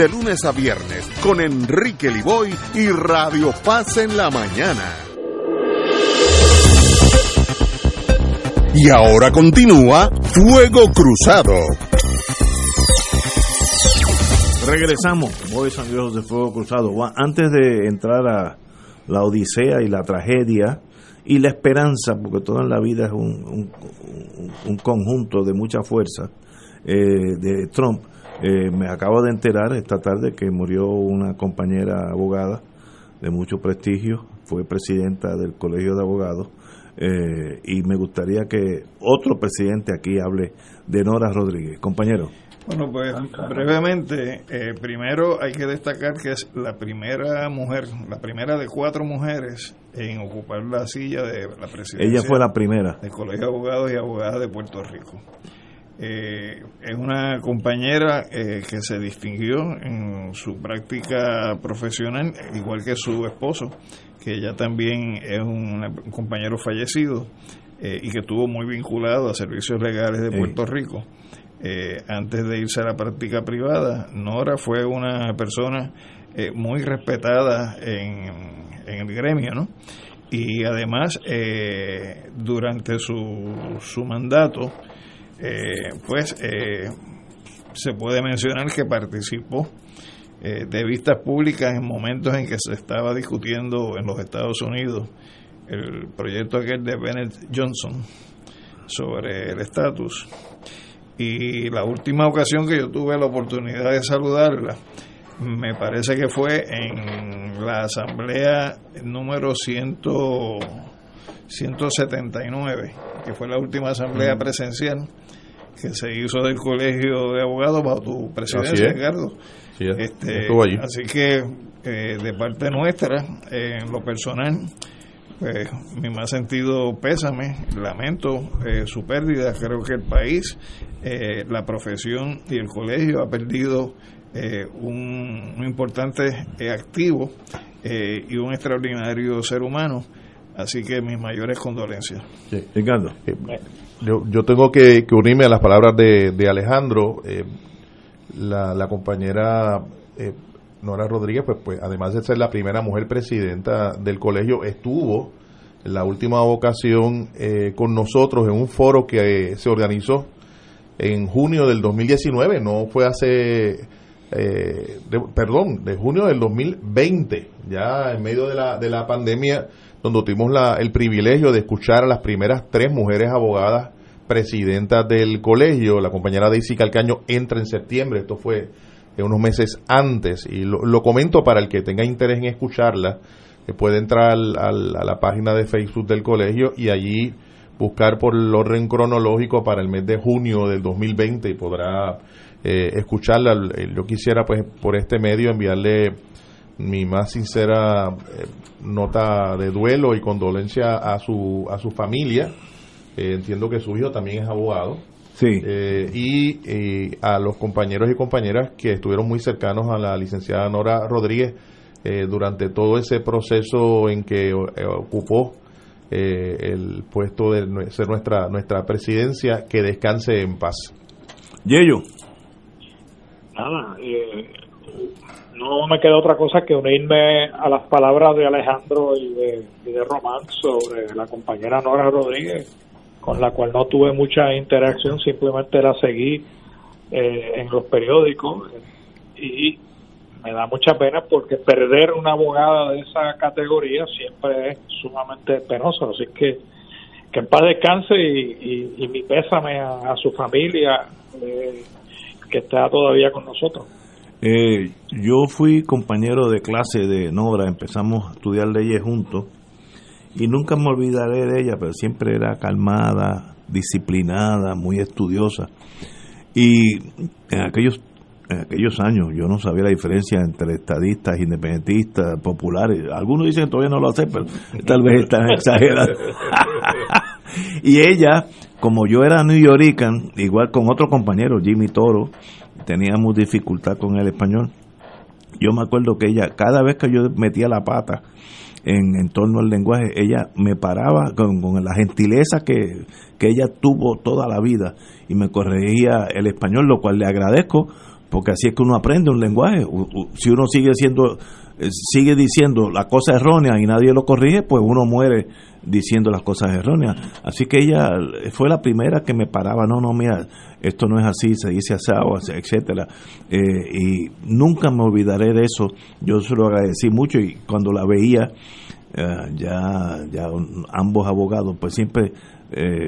Speaker 1: lunes a viernes con Enrique Liboy y Radio Paz en la mañana. Y ahora continúa Fuego Cruzado.
Speaker 2: Regresamos, and Girls de Fuego Cruzado. Antes de entrar a la odisea y la tragedia y la esperanza, porque todo en la vida es un conjunto de mucha fuerza eh, de Trump, eh, me acabo de enterar esta tarde que murió una compañera abogada de mucho prestigio, fue presidenta del Colegio de Abogados, eh, y me gustaría que otro presidente aquí hable de Nora Rodríguez. Compañero.
Speaker 4: Bueno, pues brevemente, eh, primero hay que destacar que es la primera mujer, la primera de cuatro mujeres en ocupar la silla de la presidencia.
Speaker 2: Ella fue la primera.
Speaker 4: Del Colegio de Abogados y Abogadas de Puerto Rico. Eh, es una compañera eh, que se distinguió en su práctica profesional, igual que su esposo, que ella también es un, compañero fallecido eh, y que estuvo muy vinculado a servicios legales de Puerto Rico. antes de irse a la práctica privada, Nora fue una persona muy respetada en, en, el gremio, ¿no? Y además, durante su, su mandato, eh, pues eh, se puede mencionar que participó eh, de vistas públicas en momentos en que se estaba discutiendo en los Estados Unidos el proyecto aquel de Bennett Johnson sobre el estatus. Y la última ocasión que yo tuve la oportunidad de saludarla, me parece que fue en la asamblea número 100, 179, que fue la última asamblea presencial que se hizo del Colegio de Abogados bajo tu presidencia, Ricardo. este, así que eh, de parte nuestra, en lo personal, pues mi más sentido pésame, lamento eh, su pérdida. Creo que el país, eh, la profesión y el colegio ha perdido un, un, importante activo y un extraordinario ser humano. Así que mis mayores condolencias.
Speaker 2: Ricardo
Speaker 3: yo, yo tengo que, unirme a las palabras de, de Alejandro. Eh, la, la, compañera eh, Nora Rodríguez, pues, pues además de ser la primera mujer presidenta del colegio, estuvo en la última ocasión eh, con nosotros en un foro que se organizó en junio del 2019, no fue hace, perdón, de junio del 2020, ya en medio de la, de la pandemia donde tuvimos la, el privilegio de escuchar a las primeras tres mujeres abogadas presidentas del colegio. La compañera Daisy Calcaño entra en septiembre, esto fue unos meses antes, y lo, comento para el que tenga interés en escucharla, que puede entrar a la página de Facebook del colegio y allí buscar por el orden cronológico para el mes de junio del 2020 y podrá eh, escucharla. Yo quisiera pues por este medio enviarle mi más sincera eh, nota de duelo y condolencia a su, a su familia. Eh, entiendo que su hijo también es abogado.
Speaker 2: Sí.
Speaker 3: Eh, y a los compañeros y compañeras que estuvieron muy cercanos a la licenciada Nora Rodríguez durante todo ese proceso en que ocupó el puesto de ser nuestra, nuestra presidencia, que descanse en paz.
Speaker 2: Yello.
Speaker 5: Nada, no me queda otra cosa que unirme a las palabras de Alejandro y de, Román sobre la compañera Nora Rodríguez, con la cual no tuve mucha interacción, simplemente la seguí eh, en los periódicos y me da mucha pena porque perder una abogada de esa categoría siempre es sumamente penoso, así que que en paz descanse y, mi pésame a, su familia eh, que está todavía con nosotros.
Speaker 2: Eh, yo fui compañero de clase de Nora, empezamos a estudiar leyes juntos y nunca me olvidaré de ella, pero siempre era calmada, disciplinada, muy estudiosa. Y en aquellos, en aquellos años yo no sabía la diferencia entre estadistas, independentistas, populares. Algunos dicen que todavía no lo hace, pero tal vez están exagerando. y ella, como yo era New Yorican, igual con otro compañero, Jimmy Toro, teníamos dificultad con el español. Yo me acuerdo que ella, cada vez que yo metía la pata en, torno al lenguaje, ella me paraba con, la gentileza que, que ella tuvo toda la vida y me corregía el español, lo cual le agradezco, porque así es que uno aprende un lenguaje. Si uno sigue siendo eh, sigue diciendo la cosa errónea y nadie lo corrige, pues uno muere diciendo las cosas erróneas. Así que ella fue la primera que me paraba, no, no, mira, esto no es así, se dice asado, etcétera. Eh, y nunca me olvidaré de eso. Yo se lo agradecí mucho y cuando la veía, eh, ya, ya ambos abogados, pues siempre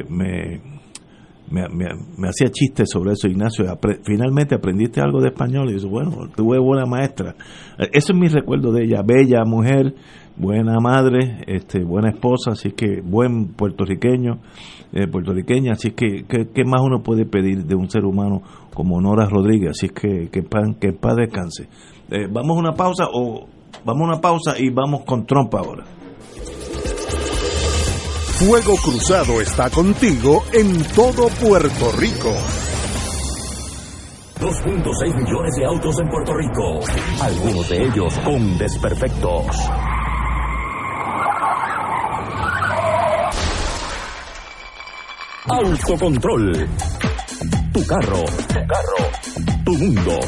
Speaker 2: me, me, me, hacía chistes sobre eso, Ignacio. finalmente aprendiste algo de español. Y dice, bueno, tuve buena maestra. Eh, eso es mi recuerdo de ella. Bella mujer, buena madre, este, buena esposa, así que buen puertorriqueño, eh, puertorriqueña. Así que, ¿qué, más uno puede pedir de un ser humano como Nora Rodríguez? Así que que, pan, que paz descanse. Eh, vamos a una pausa o vamos a una pausa y vamos con Trump ahora.
Speaker 1: Fuego Cruzado está contigo en todo Puerto Rico.
Speaker 7: 2.6 millones de autos en Puerto Rico, algunos de ellos con desperfectos. Autocontrol. Tu carro. Tu carro. Tu mundo.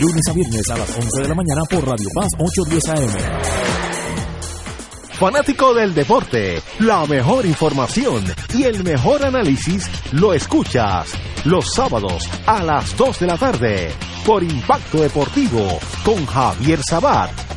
Speaker 7: Lunes a viernes a las 11 de la mañana por Radio Paz 810 AM
Speaker 11: fanático del deporte, la mejor información y el mejor análisis lo escuchas los sábados a las 2 de la tarde por Impacto Deportivo con Javier Sabat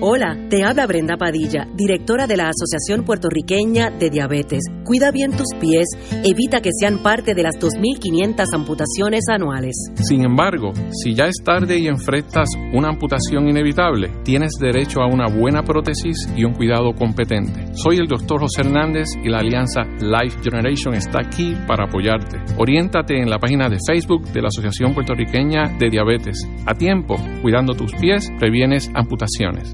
Speaker 12: Hola, te habla Brenda Padilla, directora de la Asociación Puertorriqueña de Diabetes. Cuida bien tus pies, evita que sean parte de las 2.500 amputaciones anuales.
Speaker 13: Sin embargo, si ya es tarde y enfrentas una amputación inevitable, tienes derecho a una buena prótesis y un cuidado competente. Soy el doctor José Hernández y la alianza Life Generation está aquí para apoyarte. Oriéntate en la página de Facebook de la Asociación Puertorriqueña de Diabetes. A tiempo, cuidando tus pies, previenes amputaciones.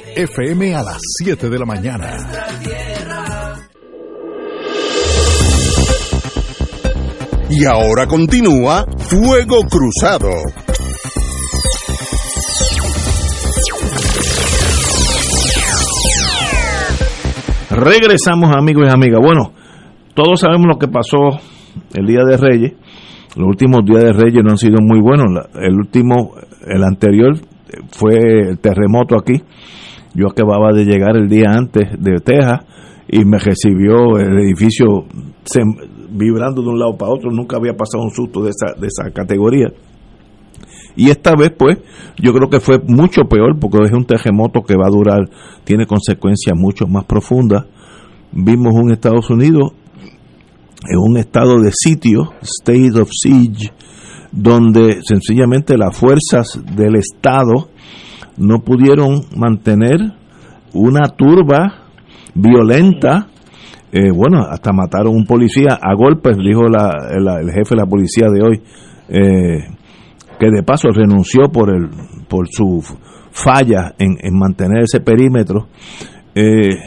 Speaker 10: FM a las 7 de la mañana.
Speaker 1: Y ahora continúa Fuego Cruzado.
Speaker 2: Regresamos amigos y amigas. Bueno, todos sabemos lo que pasó el día de Reyes. Los últimos días de Reyes no han sido muy buenos. El último, el anterior, fue el terremoto aquí yo acababa de llegar el día antes de Texas y me recibió el edificio vibrando de un lado para otro. Nunca había pasado un susto de esa, de esa categoría. Y esta vez, pues, yo creo que fue mucho peor porque es un terremoto que va a durar, tiene consecuencias mucho más profundas. Vimos un Estados Unidos en un estado de sitio, state of siege, donde sencillamente las fuerzas del Estado no pudieron mantener una turba violenta. Eh, bueno, hasta mataron un policía a golpes, dijo el jefe de la policía de hoy, eh, que de paso renunció por, el, por su falla en, mantener ese perímetro. Eh,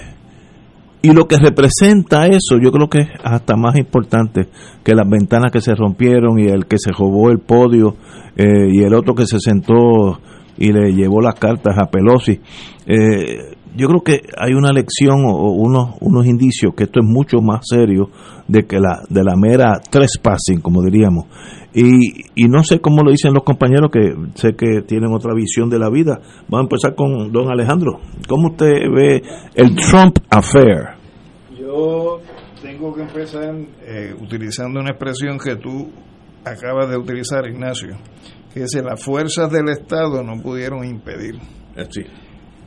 Speaker 2: y lo que representa eso, yo creo que es hasta más importante que las ventanas que se rompieron y el que se robó el podio y el otro que se sentó y le llevó las cartas a Pelosi. Eh, yo creo que hay una lección o unos, unos indicios que esto es mucho más serio de que la de la mera trespassing, como diríamos. Y, y no sé cómo lo dicen los compañeros que sé que tienen otra visión de la vida. Vamos a empezar con don Alejandro. ¿Cómo usted ve el Trump Affair?
Speaker 4: Yo tengo que empezar eh, utilizando una expresión que tú acabas de utilizar, Ignacio que si las fuerzas del Estado no pudieron impedir.
Speaker 2: Eh,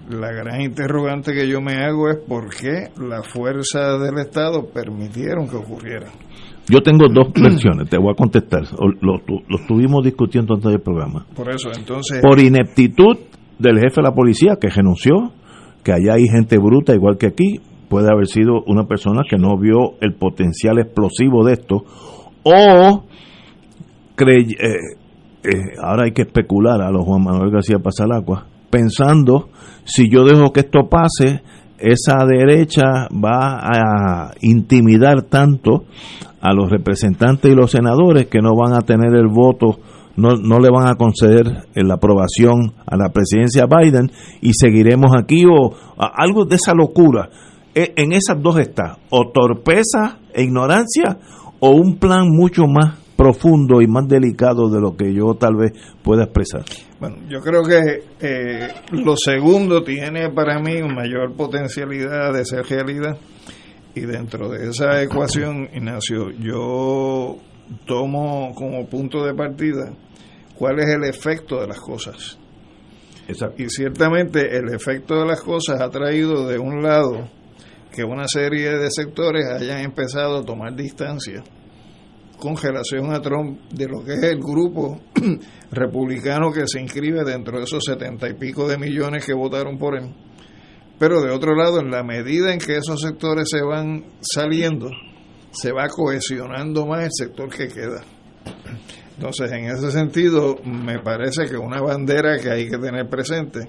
Speaker 4: La gran interrogante que yo me hago es por qué las fuerzas del Estado permitieron que ocurriera.
Speaker 2: Yo tengo dos versiones, te voy a contestar. Lo, lo, estuvimos discutiendo antes del programa.
Speaker 4: Por eso, entonces.
Speaker 2: Por ineptitud del jefe de la policía que renunció, que allá hay gente bruta igual que aquí, puede haber sido una persona que no vio el potencial explosivo de esto, o crey, eh, eh, ahora hay que especular a los Juan Manuel García Pasalacua, pensando si yo dejo que esto pase, esa derecha va a intimidar tanto a los representantes y los senadores que no van a tener el voto, no, no le van a conceder la aprobación a la presidencia Biden y seguiremos aquí o algo de esa locura. E, en esas dos está, o torpeza e ignorancia o un plan mucho más profundo y más delicado de lo que yo tal vez pueda expresar.
Speaker 4: Bueno, yo creo que eh, lo segundo tiene para mí mayor potencialidad de ser realidad y dentro de esa ecuación, Ignacio, yo tomo como punto de partida cuál es el efecto de las cosas.
Speaker 2: Exacto.
Speaker 4: Y ciertamente el efecto de las cosas ha traído de un lado que una serie de sectores hayan empezado a tomar distancia con relación a Trump de lo que es el grupo republicano que se inscribe dentro de esos setenta y pico de millones que votaron por él. Pero de otro lado, en la medida en que esos sectores se van saliendo, se va cohesionando más el sector que queda. Entonces, en ese sentido, me parece que una bandera que hay que tener presente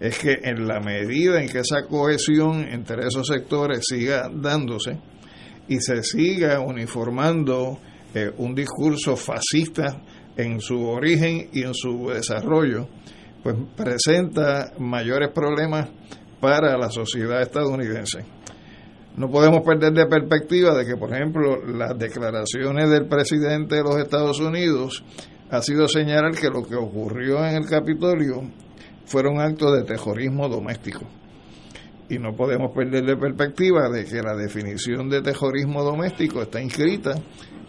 Speaker 4: es que en la medida en que esa cohesión entre esos sectores siga dándose y se siga uniformando eh, un discurso fascista en su origen y en su desarrollo, pues presenta mayores problemas para la sociedad estadounidense. No podemos perder de perspectiva de que, por ejemplo, las declaraciones del presidente de los Estados Unidos ha sido señalar que lo que ocurrió en el Capitolio fueron actos de terrorismo doméstico. Y no podemos perder de perspectiva de que la definición de terrorismo doméstico está inscrita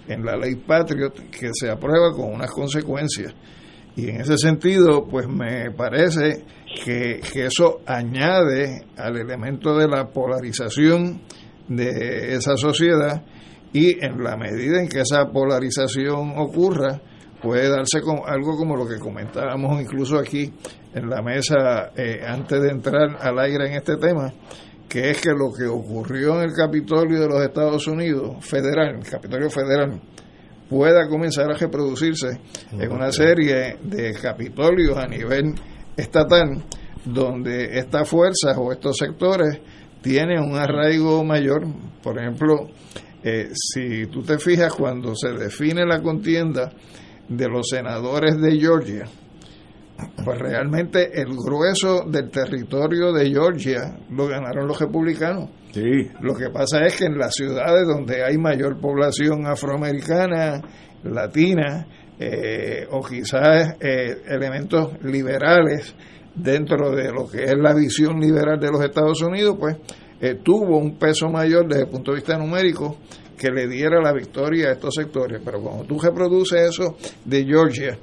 Speaker 4: en la ley Patriot que se aprueba con unas consecuencias. Y en ese sentido, pues me parece que, eso añade al elemento de la polarización de esa sociedad y en la medida en que esa polarización ocurra, puede darse algo como lo que comentábamos incluso aquí en la mesa eh, antes de entrar al aire en este tema, que es que lo que ocurrió en el Capitolio de los Estados Unidos, federal, el Capitolio federal, pueda comenzar a reproducirse en una serie de capitolios a nivel estatal, donde estas fuerzas o estos sectores tienen un arraigo mayor. Por ejemplo, eh, si tú te fijas cuando se define la contienda de los senadores de Georgia, pues realmente el grueso del territorio de Georgia lo ganaron los republicanos.
Speaker 2: Sí.
Speaker 4: Lo que pasa es que en las ciudades donde hay mayor población afroamericana, latina, eh, o quizás eh, elementos liberales dentro de lo que es la visión liberal de los Estados Unidos, pues eh, tuvo un peso mayor desde el punto de vista numérico que le diera la victoria a estos sectores. Pero cuando tú reproduces eso de Georgia,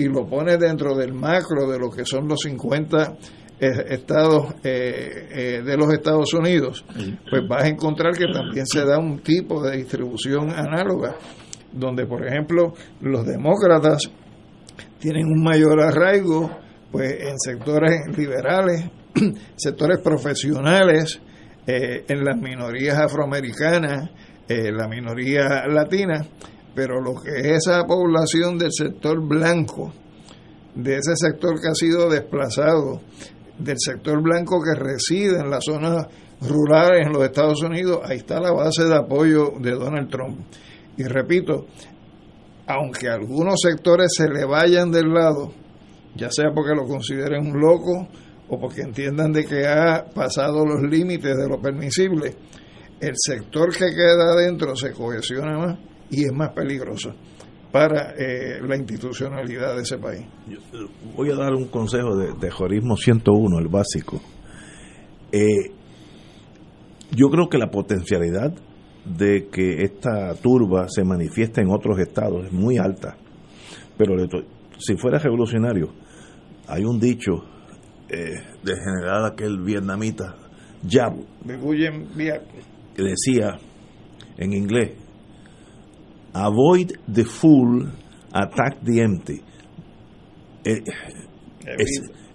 Speaker 4: y lo pone dentro del macro de lo que son los 50 eh, estados eh, eh, de los Estados Unidos, pues vas a encontrar que también se da un tipo de distribución análoga, donde por ejemplo los demócratas tienen un mayor arraigo pues en sectores liberales, sectores profesionales, en las minorías afroamericanas, la minoría latina, pero lo que es esa población del sector blanco, de ese sector que ha sido desplazado, del sector blanco que reside en las zonas rurales en los Estados Unidos, ahí está la base de apoyo de Donald Trump. Y repito, aunque algunos sectores se le vayan del lado, ya sea porque lo consideren un loco o porque entiendan de que ha pasado los límites de lo permisible, el sector que queda adentro se cohesiona más y es más peligroso para eh, la institucionalidad de ese país.
Speaker 2: Voy a dar un consejo de, de Jorismo 101, el básico. Eh, yo creo que la potencialidad de que esta turba se manifieste en otros estados es muy alta. Pero si fuera revolucionario, hay un dicho eh, del general aquel vietnamita, Yap, que decía en inglés, avoid the full, attack the empty. Eh,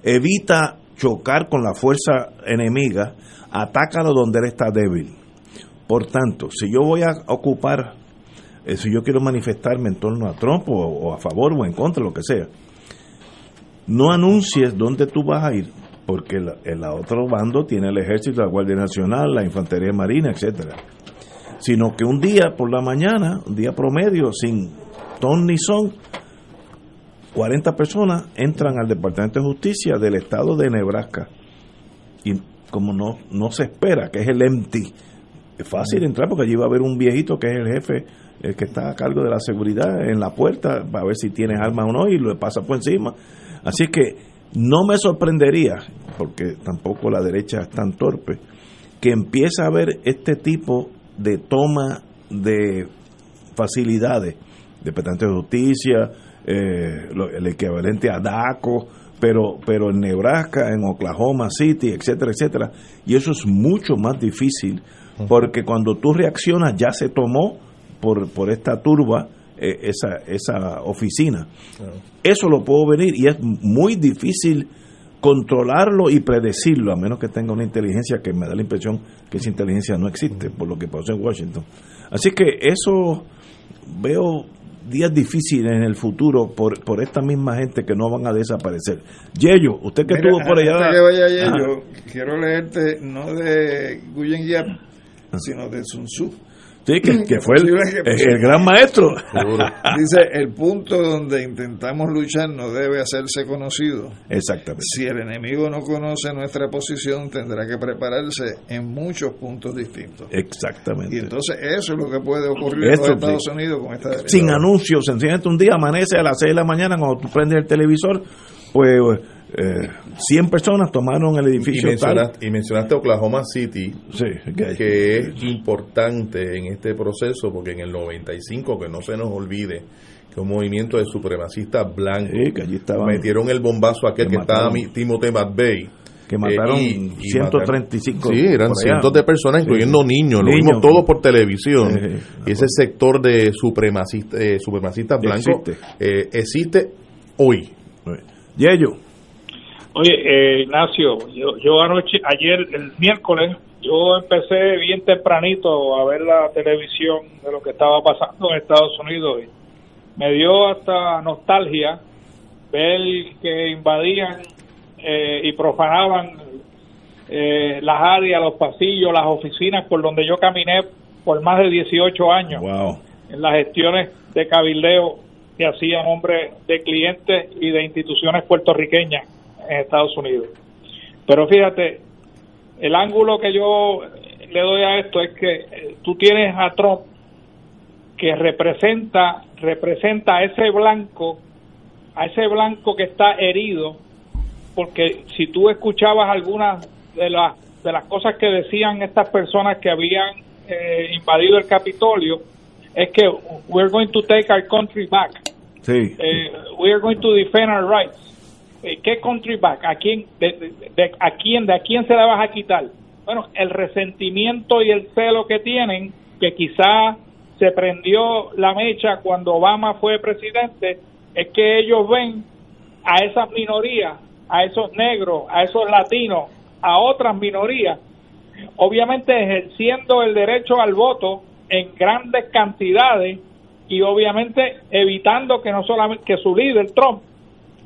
Speaker 2: evita chocar con la fuerza enemiga, atácalo donde él está débil. Por tanto, si yo voy a ocupar, eh, si yo quiero manifestarme en torno a Trump o, o a favor o en contra, lo que sea, no anuncies dónde tú vas a ir, porque el, el otro bando tiene el ejército, la Guardia Nacional, la Infantería Marina, etcétera. Sino que un día por la mañana, un día promedio, sin ton ni son, 40 personas entran al Departamento de Justicia del estado de Nebraska. Y como no, no se espera, que es el empty, es fácil entrar porque allí va a haber un viejito que es el jefe, el que está a cargo de la seguridad en la puerta, va a ver si tienes arma o no y lo pasa por encima. Así que no me sorprendería, porque tampoco la derecha es tan torpe, que empiece a haber este tipo de toma de facilidades, Departamento de Justicia, eh, lo- el equivalente a DACO, pero, pero en Nebraska, en Oklahoma City, etcétera, etcétera. Y eso es mucho más difícil, porque cuando tú reaccionas ya se tomó por, por esta turba eh, esa, esa oficina. Eso lo puedo venir y es muy difícil controlarlo y predecirlo, a menos que tenga una inteligencia que me da la impresión que esa inteligencia no existe, por lo que pasó en Washington. Así que eso veo días difíciles en el futuro por, por esta misma gente que no van a desaparecer. Yello, usted que
Speaker 4: Mira,
Speaker 2: estuvo por allá.
Speaker 4: antes que vaya Yello, quiero leerte no de Guyen Yap, sino de Sun Tzu.
Speaker 2: Sí, que, que fue el, el- el gran maestro.
Speaker 4: Dice, el punto donde intentamos luchar no debe hacerse conocido.
Speaker 2: Exactamente.
Speaker 4: Si el enemigo no conoce nuestra posición, tendrá que prepararse en muchos puntos distintos.
Speaker 2: Exactamente.
Speaker 4: Y entonces eso es lo que puede ocurrir en
Speaker 2: sí.
Speaker 4: Estados Unidos con esta derecha.
Speaker 2: sin anuncios, sencillamente un día amanece a las 6 de la mañana cuando tú prendes el televisor, pues eh, 100 personas tomaron el
Speaker 3: Y
Speaker 2: edificio tal.
Speaker 3: y mencionaste Oklahoma City,
Speaker 2: que-
Speaker 3: que es importante en este proceso, porque en el 95, que no se nos olvide, que un movimiento de supremacistas blancos
Speaker 2: Sí, que allí estaban-
Speaker 3: metieron el bombazo aquel
Speaker 2: que
Speaker 3: que, estaba
Speaker 2: mataron-
Speaker 3: Timothy McVeigh.
Speaker 2: que mataron
Speaker 3: Eh,
Speaker 2: 135
Speaker 3: Sí, eran
Speaker 2: por allá.
Speaker 3: cientos de personas, incluyendo
Speaker 2: Sí.
Speaker 3: niños, lo vimos todo por televisión.
Speaker 2: Sí,
Speaker 3: y ese sector de supremacistas, eh, supremacistas blancos
Speaker 2: Existe.
Speaker 3: eh, existe hoy.
Speaker 2: Yello.
Speaker 5: Oye, eh, Ignacio, yo, yo anoche, ayer, el miércoles, yo empecé bien tempranito a ver la televisión de lo que estaba pasando en Estados Unidos. Y me dio hasta nostalgia ver que invadían eh, y profanaban eh, las áreas, los pasillos, las oficinas por donde yo caminé por más de 18 años
Speaker 2: Wow.
Speaker 5: en las gestiones de cabildeo que hacía en nombre de clientes y de instituciones puertorriqueñas en Estados Unidos. Pero fíjate, el ángulo que yo le doy a esto es que eh, tú tienes a Trump que representa representa a ese blanco a ese blanco que está herido porque si tú escuchabas algunas de las de las cosas que decían estas personas que habían eh, invadido el Capitolio es que we're going to take our country back
Speaker 2: Sí.
Speaker 5: eh, we are going to defend our rights. Eh, ¿Qué country back? ¿A quién, de, a quién, ¿De a quién se la vas a quitar? Bueno, el resentimiento y el celo que tienen, que quizá se prendió la mecha cuando Obama fue presidente, es que ellos ven a esas minorías, a esos negros, a esos latinos, a otras minorías, obviamente ejerciendo el derecho al voto en grandes cantidades y obviamente evitando que no solamente que su líder Trump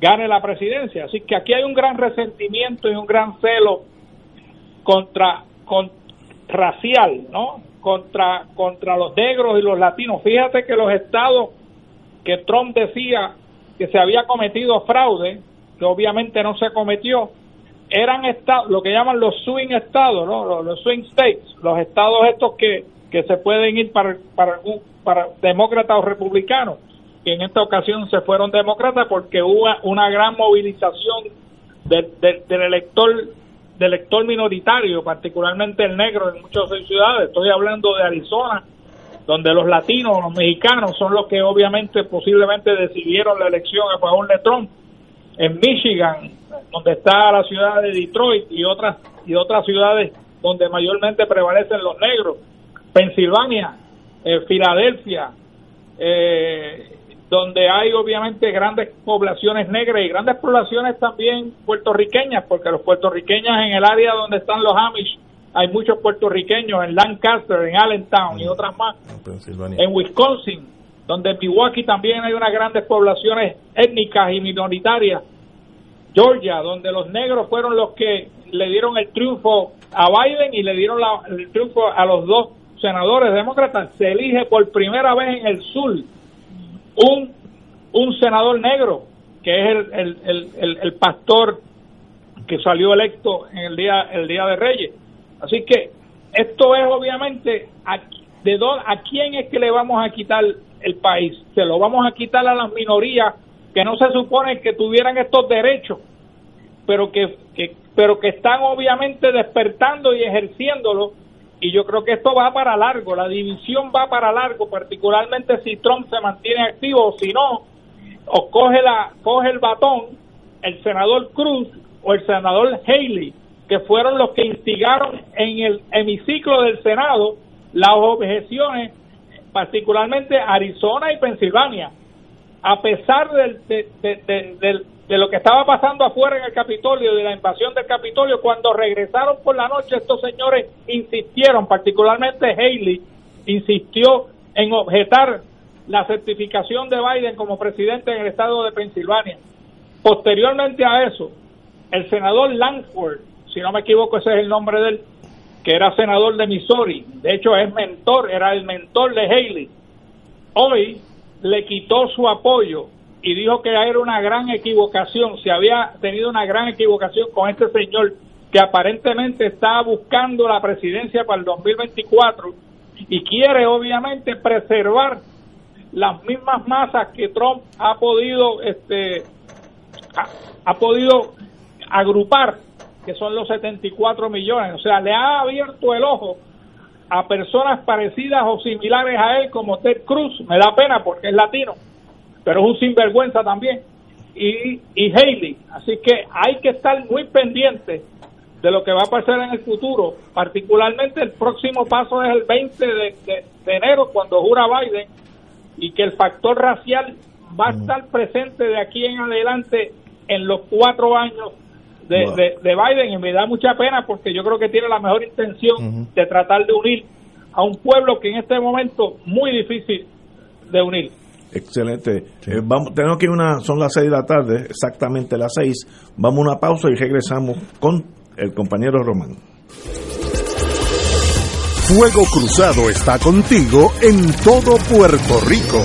Speaker 5: gane la presidencia. Así que aquí hay un gran resentimiento y un gran celo contra, con, racial, ¿no? Contra contra los negros y los latinos. Fíjate que los estados que Trump decía que se había cometido fraude, que obviamente no se cometió, eran estados, lo que llaman los swing estados, ¿no? Los, swing states, los estados estos que, que se pueden ir para, para, para demócratas o republicanos, que en esta ocasión se fueron demócratas porque hubo una gran movilización del, del elector del elector minoritario, particularmente el negro en muchas ciudades. Estoy hablando de Arizona, donde los latinos, los mexicanos son los que obviamente posiblemente decidieron la elección a favor de Trump. En Michigan, donde está la ciudad de Detroit y otras y otras ciudades donde mayormente prevalecen los negros, Pensilvania, eh, Filadelfia, eh, donde hay obviamente grandes poblaciones negras y grandes poblaciones también puertorriqueñas, porque los puertorriqueños en el área donde están los Amish, hay muchos puertorriqueños en Lancaster, en Allentown y otras más, en Wisconsin, donde en Milwaukee también hay unas grandes poblaciones étnicas y minoritarias, Georgia, donde los negros fueron los que le dieron el triunfo a Biden y le dieron el triunfo a los dos senadores demócratas, se elige por primera vez en el sur un, un senador negro, que es el, el, el, el, pastor que salió electo en el día, el día de Reyes. Así que esto es obviamente a, de a quién es que le vamos a quitar el país. Se lo vamos a quitar a las minorías que no se supone que tuvieran estos derechos, pero que, que pero que están obviamente despertando y ejerciéndolo y yo creo que esto va para largo, la división va para largo, particularmente si Trump se mantiene activo o si no, o coge, la, coge el batón el senador Cruz o el senador Haley, que fueron los que instigaron en el hemiciclo del Senado las objeciones, particularmente Arizona y Pensilvania, a pesar del, del, de lo que estaba pasando afuera en el Capitolio, de la invasión del Capitolio, cuando regresaron por la noche, estos señores insistieron, particularmente Haley, insistió en objetar la certificación de Biden como presidente en el estado de Pensilvania. Posteriormente a eso, el senador Langford, si no me equivoco ese es el nombre de él, que era senador de Missouri, de hecho es mentor, era el mentor de Haley, hoy le quitó su apoyo y dijo que era una gran equivocación, se había tenido una gran equivocación con este señor que aparentemente está buscando la presidencia para el 2024 y quiere obviamente preservar las mismas masas que Trump ha podido este ha, podido agrupar que son los 74 millones, o sea, le ha abierto el ojo a personas parecidas o similares a él como Ted Cruz, me da pena porque es latino, pero es un sinvergüenza también, y, y Haley. Así que hay que estar muy pendiente de lo que va a pasar en el futuro, particularmente el próximo paso es el 20 de, enero cuando jura Biden y que el factor racial va a estar presente de aquí en adelante en los cuatro años de, de, Biden. Y me da mucha pena porque yo creo que tiene la mejor intención de tratar de unir a un pueblo que en este momento muy difícil de unir.
Speaker 2: Excelente. Eh, vamos, tenemos que una, son las seis de la tarde, exactamente las seis. Vamos a una pausa y regresamos con el compañero Román.
Speaker 1: Fuego Cruzado está contigo en todo Puerto Rico.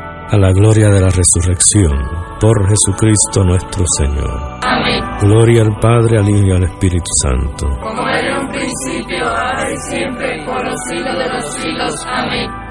Speaker 14: a la gloria de la resurrección, por Jesucristo nuestro Señor.
Speaker 15: Amén.
Speaker 14: Gloria al Padre, al Hijo y al Espíritu Santo.
Speaker 15: Como era en un principio, ahora y siempre, por los siglos de los siglos. Amén.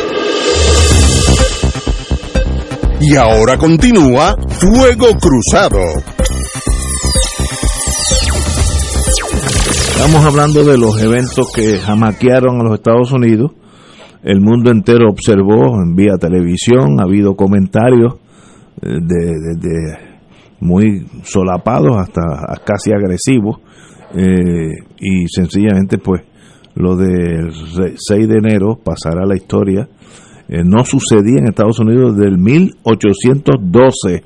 Speaker 1: Y ahora continúa Fuego Cruzado.
Speaker 2: Estamos hablando de los eventos que jamaquearon a los Estados Unidos. El mundo entero observó en vía televisión, ha habido comentarios eh, de, muy solapados hasta casi agresivos eh, y sencillamente pues lo del re- 6 de enero pasará a la historia. Eh, no sucedía en Estados Unidos desde el 1812.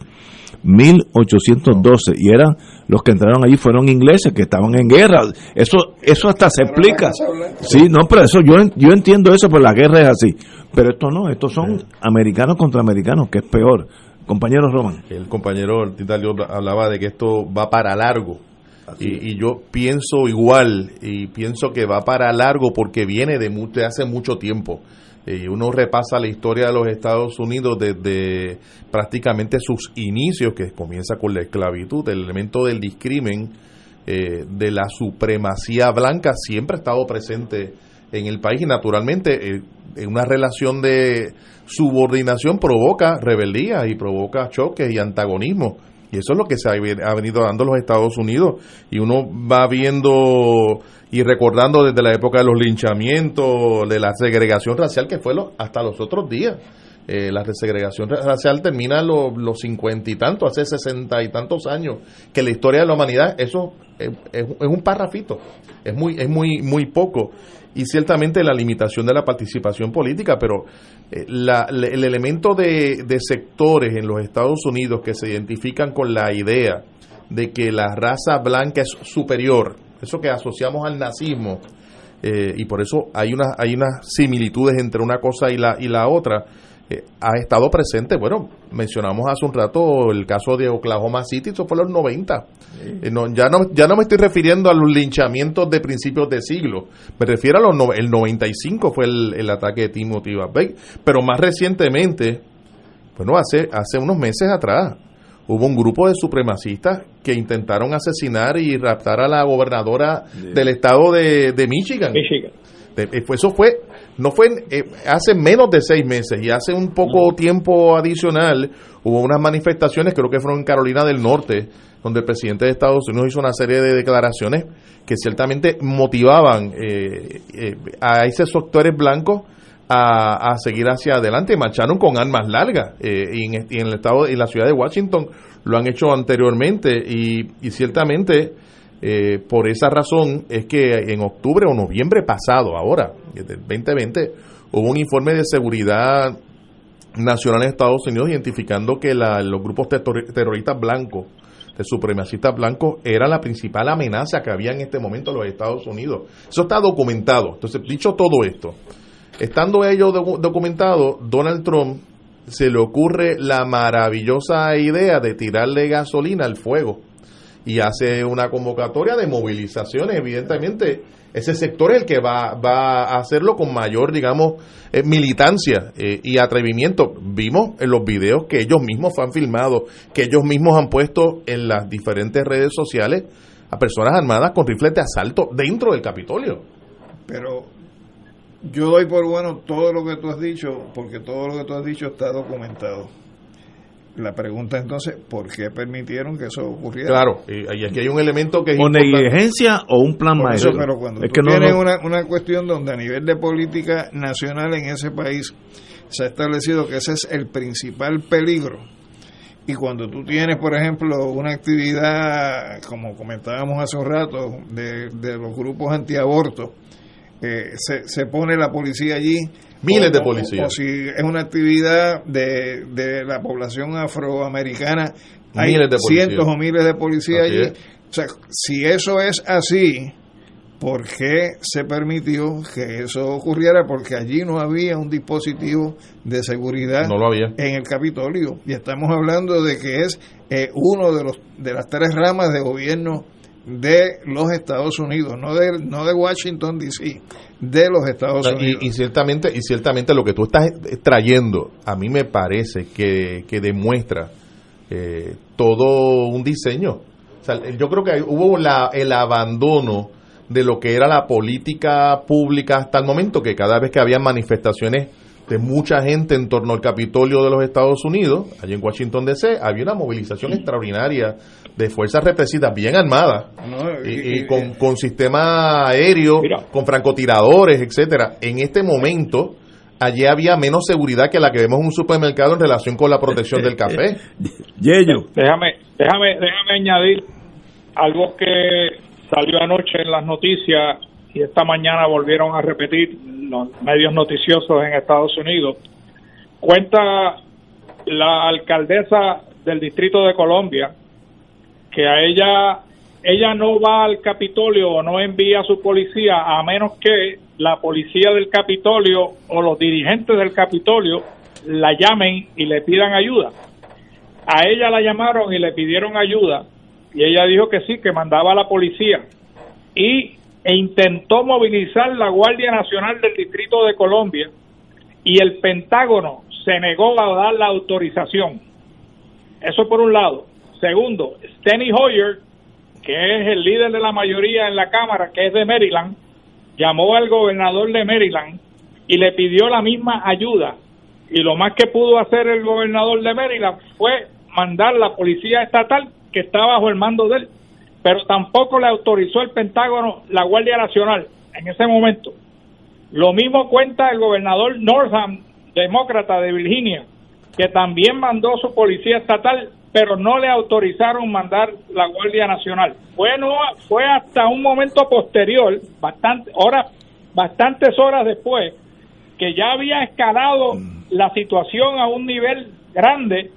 Speaker 2: 1812 y eran los que entraron allí fueron ingleses que estaban en guerra. Eso eso hasta se explica. sí no pero eso yo yo entiendo eso pues la guerra es así. Pero esto no estos son americanos contra americanos que es peor. Compañero Roman
Speaker 3: El compañero Titalio hablaba de que esto va para largo. Y, y yo pienso igual, y pienso que va para largo porque viene de, de hace mucho tiempo. Uno repasa la historia de los Estados Unidos desde prácticamente sus inicios, que comienza con la esclavitud, el elemento del discrimen, eh, de la supremacía blanca, siempre ha estado presente en el país y naturalmente eh, en una relación de subordinación provoca rebeldía y provoca choques y antagonismo. Y eso es lo que se ha venido dando los Estados Unidos. Y uno va viendo y recordando desde la época de los linchamientos, de la segregación racial que fue lo- hasta los otros días. Eh, la segregación ra- racial termina los, cincuenta y tantos, hace sesenta y tantos años, que la historia de la humanidad, eso es, es- es un parrafito, es muy, es muy, muy poco. Y ciertamente la limitación de la participación política, pero eh, la- el elemento de, de sectores en los Estados Unidos que se identifican con la idea de que la raza blanca es superior, eso que asociamos al nazismo, eh, y por eso hay unas hay unas similitudes entre una cosa y la y la otra eh, ha estado presente. Bueno mencionamos hace un rato el caso de Oklahoma City eso fue en los 90 Eh, no, ya no ya no me estoy refiriendo a los linchamientos de principios de siglo. Me refiero a los no- el 95 fue el, el ataque de Timothy McVeigh pero más recientemente bueno hace hace unos meses atrás hubo un grupo de supremacistas que intentaron asesinar y raptar a la gobernadora del estado de, de Michigan. De- eh, eso fue, no fue eh, hace menos de seis meses y hace un poco tiempo adicional hubo unas manifestaciones, creo que fueron en Carolina del Norte, donde el presidente de Estados Unidos hizo una serie de declaraciones que ciertamente motivaban eh, eh, a esos sectores blancos a, a seguir hacia adelante. Marcharon con armas largas eh, y, en, y en el estado y la ciudad de Washington lo han hecho anteriormente y, y ciertamente eh, por esa razón es que en octubre o noviembre pasado, ahora, del 2020, hubo un informe de seguridad nacional en Estados Unidos identificando que la- los grupos terror- terroristas blancos, de supremacistas blancos, era la principal amenaza que había en este momento en los Estados Unidos. Eso está documentado. Entonces, dicho todo esto, estando ello docu- documentado, Donald Trump se le ocurre la maravillosa idea de tirarle gasolina al fuego y hace una convocatoria de movilizaciones. Evidentemente, ese sector es el que va, va a hacerlo con mayor, digamos, eh, militancia eh, y atrevimiento. Vimos en los videos que ellos mismos han filmado, que ellos mismos han puesto en las diferentes redes sociales a personas armadas con rifles de asalto dentro del Capitolio.
Speaker 4: Pero yo doy por bueno todo lo que tú has dicho, porque todo lo que tú has dicho está documentado. La pregunta entonces, ¿por qué permitieron que eso ocurriera?
Speaker 3: Claro, y, aquí hay un elemento que es
Speaker 2: o
Speaker 3: importante.
Speaker 2: negligencia o un plan maestro
Speaker 4: pero cuando
Speaker 2: es
Speaker 4: tú
Speaker 2: que no,
Speaker 4: tienes
Speaker 2: no-
Speaker 4: Una, una cuestión donde a nivel de política nacional en ese país se ha establecido que ese es el principal peligro. Y cuando tú tienes, por ejemplo, una actividad, como comentábamos hace un rato, de, de los grupos antiabortos, eh, se, se pone la policía allí
Speaker 3: Miles de policías.
Speaker 4: O, si es una actividad de, de la población afroamericana, hay
Speaker 3: Miles de policías.
Speaker 4: cientos o miles de policías
Speaker 3: Así
Speaker 4: allí.
Speaker 3: es.
Speaker 4: O sea, si eso es así, ¿por qué se permitió que eso ocurriera? Porque allí no había un dispositivo de seguridad
Speaker 3: No lo había.
Speaker 4: en el Capitolio. Y estamos hablando de que es eh, uno de los de las tres ramas de gobierno de los Estados Unidos, no de, no de Washington DC, de los Estados Unidos.
Speaker 3: Y, y ciertamente y ciertamente lo que tú estás trayendo a mí me parece que, que demuestra eh, todo un diseño o sea, yo creo que hubo la, el abandono de lo que era la política pública hasta el momento que cada vez que había manifestaciones de mucha gente en torno al Capitolio de los Estados Unidos, allí en Washington DC, había una movilización extraordinaria de fuerzas represivas bien armadas
Speaker 4: No,
Speaker 3: y,
Speaker 4: y-
Speaker 3: y con, con sistema aéreo, con francotiradores, etcétera. En este momento, allí había menos seguridad que la que vemos en un supermercado en relación con la protección del café.
Speaker 2: Yello.
Speaker 5: Déjame, déjame, déjame añadir algo que salió anoche en las noticias y esta mañana volvieron a repetir los medios noticiosos en Estados Unidos. Cuenta la alcaldesa del Distrito de Colombia que a ella ella no va al Capitolio o no envía a su policía a menos que la policía del Capitolio o los dirigentes del Capitolio la llamen y le pidan ayuda. A ella la llamaron y le pidieron ayuda y ella dijo que sí, que mandaba a la policía y e intentó movilizar la Guardia Nacional del Distrito de Colombia y el Pentágono se negó a dar la autorización. Eso por un lado. Segundo, Steny Hoyer, que es el líder de la mayoría en la Cámara, que es de Maryland, llamó al gobernador de Maryland y le pidió la misma ayuda. Y lo más que pudo hacer el gobernador de Maryland fue mandar la policía estatal que está bajo el mando de él. Pero tampoco le autorizó el Pentágono la Guardia Nacional en ese momento. Lo mismo cuenta el gobernador Northam, demócrata de Virginia, que también mandó su policía estatal, pero no le autorizaron mandar la Guardia Nacional. Bueno, fue hasta un momento posterior, bastante horas, bastantes horas después, que ya había escalado la situación a un nivel grande,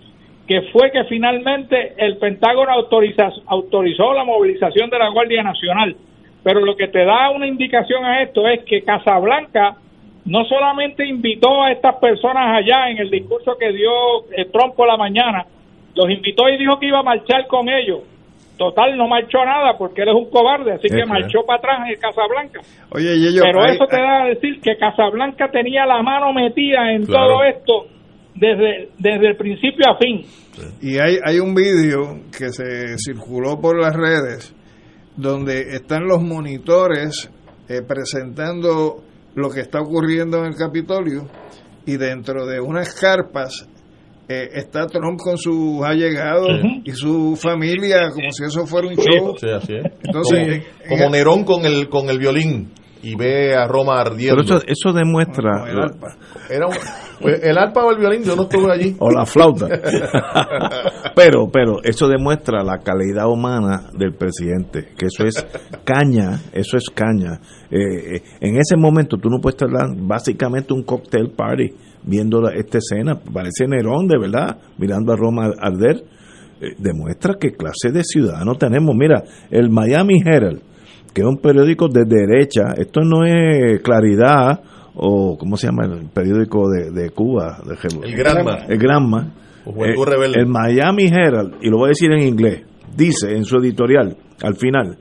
Speaker 5: que fue que finalmente el Pentágono autoriza, autorizó la movilización de la Guardia Nacional. Pero lo que te da una indicación a esto es que Casablanca no solamente invitó a estas personas allá en el discurso que dio eh, Trump por la mañana, los invitó y dijo que iba a marchar con ellos. Total, no marchó nada porque él es un cobarde, así que marchó para atrás en el Casablanca.
Speaker 4: Oye,
Speaker 5: Pero
Speaker 4: hay-
Speaker 5: eso te
Speaker 4: hay-
Speaker 5: da a decir que Casablanca tenía la mano metida en
Speaker 4: Claro.
Speaker 5: todo esto desde, desde el principio a fin.
Speaker 4: Y hay, hay un vídeo que se circuló por las redes donde están los monitores eh, presentando lo que está ocurriendo en el Capitolio y dentro de unas carpas eh, está Trump con sus allegados
Speaker 3: Sí.
Speaker 4: y su familia como si eso fuera un show.
Speaker 3: Sí, así es.
Speaker 4: Entonces,
Speaker 3: como, como Nerón con el con el violín y ve a Roma ardiendo.
Speaker 2: Pero eso, eso demuestra...
Speaker 3: Era un- pues, el arpa o el violín, yo no estuve allí.
Speaker 2: o la flauta. pero, pero eso demuestra la calidad humana del presidente, que eso es caña, eso es caña. Eh, eh, en ese momento tú no puedes estar básicamente un cocktail party viendo la- esta escena, parece Nerón de verdad, mirando a Roma arder. Eh, demuestra qué clase de ciudadano tenemos. Mira, el Miami Herald, que es un periódico de derecha, esto no es Claridad o ¿cómo se llama el periódico de, de Cuba? De,
Speaker 3: El Granma.
Speaker 2: El Granma. Eh, el Miami Herald, y lo voy a decir en inglés, dice en su editorial, al final,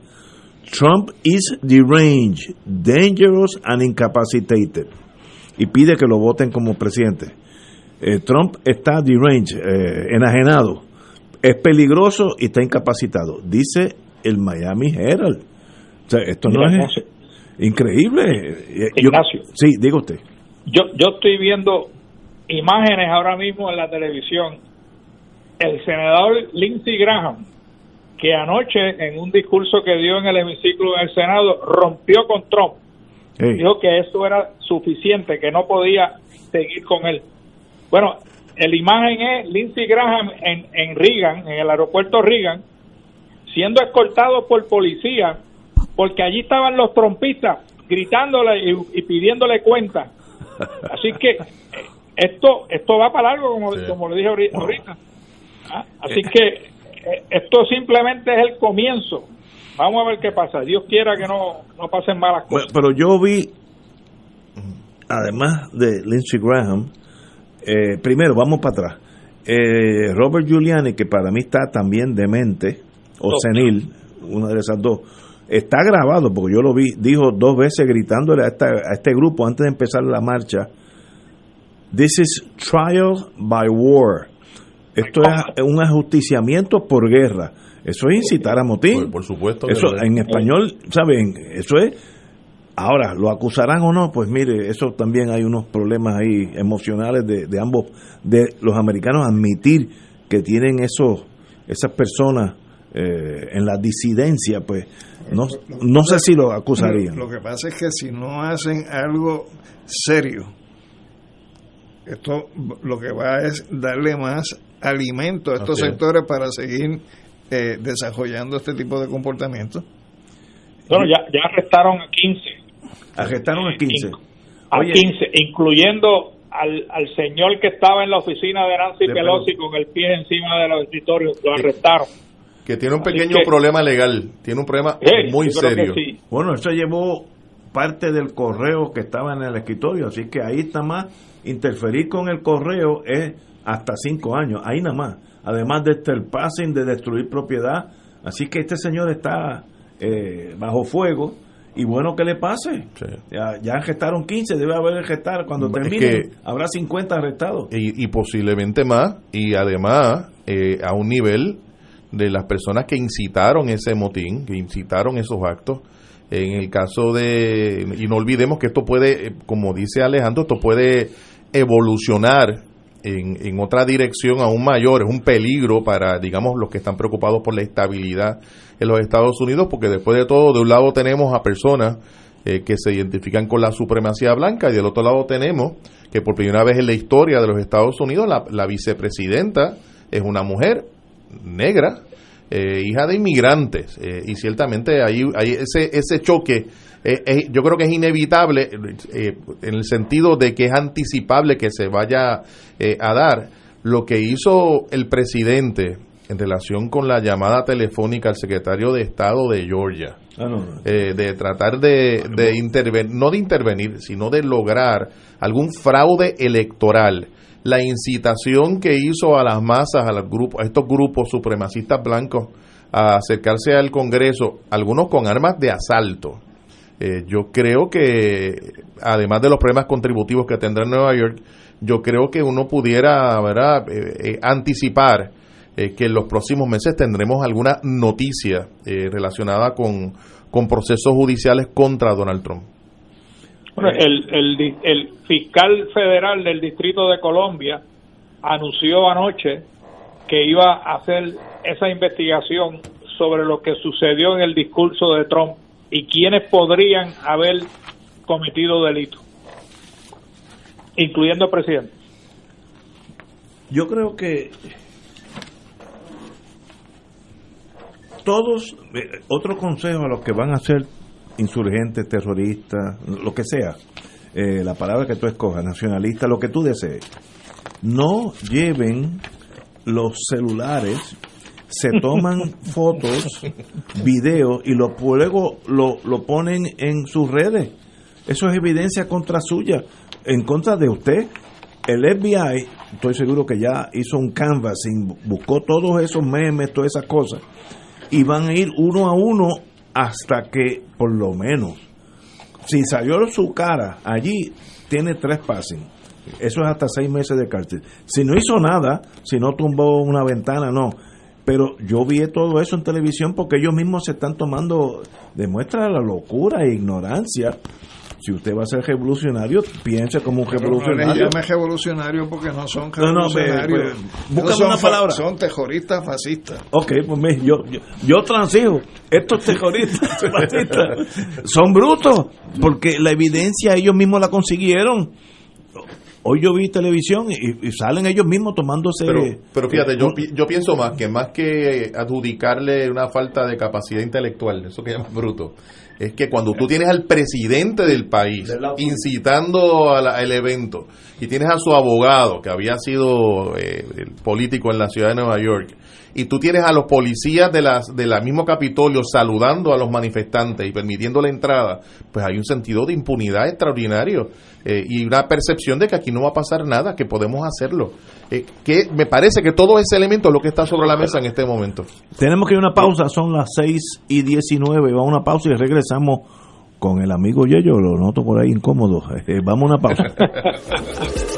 Speaker 2: Trump is deranged, dangerous and incapacitated. Y pide que lo voten como presidente. Eh, Trump está deranged, eh, enajenado, es peligroso y está incapacitado. Dice el Miami Herald. O sea, esto no es increíble. Eh, yo-
Speaker 5: Ignacio.
Speaker 2: sí, diga usted.
Speaker 5: Yo, yo estoy viendo imágenes ahora mismo en la televisión. El senador Lindsey Graham, que anoche en un discurso que dio en el hemiciclo del Senado, rompió con Trump. Dijo que eso era suficiente, que no podía seguir con él. Bueno, la imagen es Lindsey Graham en, en Reagan, en el aeropuerto Reagan, siendo escoltado por policía, porque allí estaban los trompistas gritándole y, y pidiéndole cuenta. Así que eh, esto esto va para largo, como, como le dije ahorita. ¿Ah? Así que eh, esto simplemente es el comienzo. Vamos a ver qué pasa. Dios quiera que no, no pasen malas cosas.
Speaker 2: pero yo vi, además de Lindsey Graham, eh, primero, vamos para atrás. Eh, Robert Giuliani, que para mí está también demente o senil, una de esas dos, está grabado porque yo lo vi, dijo dos veces gritándole a, esta, a este grupo antes de empezar la marcha: This is trial by war. Esto es un ajusticiamiento por guerra. Eso es incitar a motín.
Speaker 3: Por, supuesto.
Speaker 2: Eso en español, ¿saben? Eso es. Ahora, ¿lo acusarán o no? Pues mire, eso también hay unos problemas ahí emocionales de, de ambos, de los americanos admitir que tienen esos, esas personas eh, en la disidencia, pues no, no sé si lo acusarían.
Speaker 4: Lo que pasa es que si no hacen algo serio, esto lo que va es darle más alimento a estos sectores para seguir eh, desarrollando este tipo de comportamiento.
Speaker 5: Bueno, ya, ya arrestaron a 15.
Speaker 2: Arrestaron a 15.
Speaker 5: A
Speaker 2: Oye.
Speaker 5: 15, incluyendo al, al señor que estaba en la oficina de Nancy
Speaker 3: De
Speaker 5: Pelosi con el pie encima de los escritorios. Lo arrestaron.
Speaker 3: Que tiene un pequeño
Speaker 5: que-
Speaker 3: problema legal, tiene un problema
Speaker 5: Sí,
Speaker 3: muy serio.
Speaker 5: sí.
Speaker 2: Bueno, eso llevó parte del correo que estaba en el escritorio, así que ahí está más. Interferir con el correo es hasta cinco años, ahí nada más. Además de este passing, de destruir propiedad. Así que este señor está eh, bajo fuego y bueno que le pase. Ya, ya arrestaron 15, debe haber arrestar. Cuando
Speaker 3: Es
Speaker 2: termine,
Speaker 3: que-
Speaker 2: habrá 50 arrestados.
Speaker 3: y, y posiblemente más, y además eh, a un nivel de las personas que incitaron ese motín, que incitaron esos actos. En el caso de, y no olvidemos que esto puede, eh, como dice Alejandro, esto puede evolucionar en, en otra dirección aún mayor, es un peligro para, digamos, los que están preocupados por la estabilidad en los Estados Unidos, porque después de todo, de un lado tenemos a personas eh, que se identifican con la supremacía blanca y del otro lado tenemos que por primera vez en la historia de los Estados Unidos la, vicepresidenta es una mujer negra, eh, hija de inmigrantes eh, y ciertamente ahí hay ese ese choque eh, eh, yo creo que es inevitable eh, en el sentido de que es anticipable que se vaya eh, a dar lo que hizo el presidente en relación con la llamada telefónica al secretario de Estado de Georgia
Speaker 2: Ah, no, no.
Speaker 3: eh, de tratar de, de intervenir, no de intervenir, sino de lograr algún fraude electoral. La incitación que hizo a las masas, a, los grupos, a estos grupos supremacistas blancos, a acercarse al Congreso, algunos con armas de asalto. Eh, yo creo que, además de los problemas contributivos que tendrá Nueva York, yo creo que uno pudiera ¿verdad? Eh, eh, anticipar eh, que en los próximos meses tendremos alguna noticia eh, relacionada con, con procesos judiciales contra Donald Trump.
Speaker 5: Bueno, el, el, el fiscal federal del Distrito de Colombia anunció anoche que iba a hacer esa investigación sobre lo que sucedió en el discurso de Trump y quiénes podrían haber cometido delito, incluyendo el presidente.
Speaker 2: Yo creo que todos, eh, otro consejo a los que van a ser insurgentes, terroristas, lo que sea, eh, la palabra que tú escojas, nacionalista, lo que tú desees, no lleven los celulares, se toman fotos, videos y lo, luego lo, lo ponen en sus redes. Eso es evidencia contra suya, en contra de usted. El FBI, estoy seguro que ya hizo un canvassing, buscó todos esos memes, todas esas cosas, y van a ir uno a uno hasta que, por lo menos, si salió su cara allí, tiene tres passing. Eso es hasta seis meses de cárcel. Si no hizo nada, si no tumbó una ventana, no. Pero yo vi todo eso en televisión porque ellos mismos se están tomando, demuestra la locura e ignorancia. Si usted va a ser revolucionario, piense como un
Speaker 4: no
Speaker 2: revolucionario.
Speaker 4: les llame revolucionario porque no son
Speaker 2: No, no,
Speaker 4: revolucionarios.
Speaker 2: pues,
Speaker 4: son
Speaker 2: una palabra.
Speaker 4: Son terroristas fascistas.
Speaker 2: Ok, pues me- yo, yo, yo transijo. Estos terroristas fascistas son brutos porque la evidencia ellos mismos la consiguieron. Hoy yo vi televisión y, salen ellos mismos tomándose...
Speaker 3: Pero, pero fíjate, yo, yo pienso más que más que adjudicarle una falta de capacidad intelectual, eso que llaman bruto, es que cuando tú tienes al presidente del país incitando al evento y tienes a su abogado que había sido eh, político en la ciudad de Nueva York y tú tienes a los policías de las de la mismo Capitolio saludando a los manifestantes y permitiendo la entrada, pues hay un sentido de impunidad extraordinario eh, y una percepción de que aquí no va a pasar nada, que podemos hacerlo. Eh, que me parece que todo ese elemento es lo que está sobre la mesa en este momento.
Speaker 2: Tenemos que ir a una pausa, son las 6 y 19, vamos a una pausa y regresamos con el amigo Yello, lo noto por ahí incómodo. Eh, vamos a una pausa.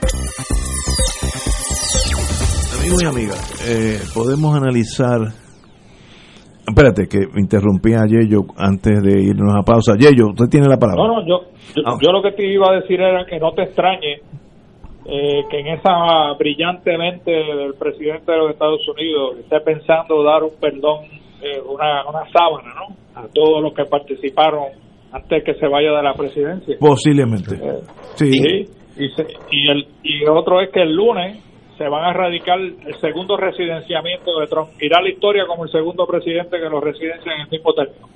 Speaker 2: Amigos y amigas, eh, podemos analizar. Espérate, que me interrumpí a Yello antes de irnos a pausa. Yello, usted tiene la palabra.
Speaker 5: No, no, yo, yo,
Speaker 2: Ah.
Speaker 5: lo que te iba a decir era que no te extrañe eh, que en esa brillante mente del presidente de los Estados Unidos esté pensando dar un perdón, eh, una, una sábana, ¿no? A todos los que participaron antes que se vaya de la presidencia.
Speaker 2: Posiblemente.
Speaker 5: Eh,
Speaker 2: Sí.
Speaker 5: Sí, y, se- y, el, y otro es que el lunes se van a erradicar el segundo residenciamiento de Trump. Irá a la historia como el segundo presidente que lo residencia en el mismo término.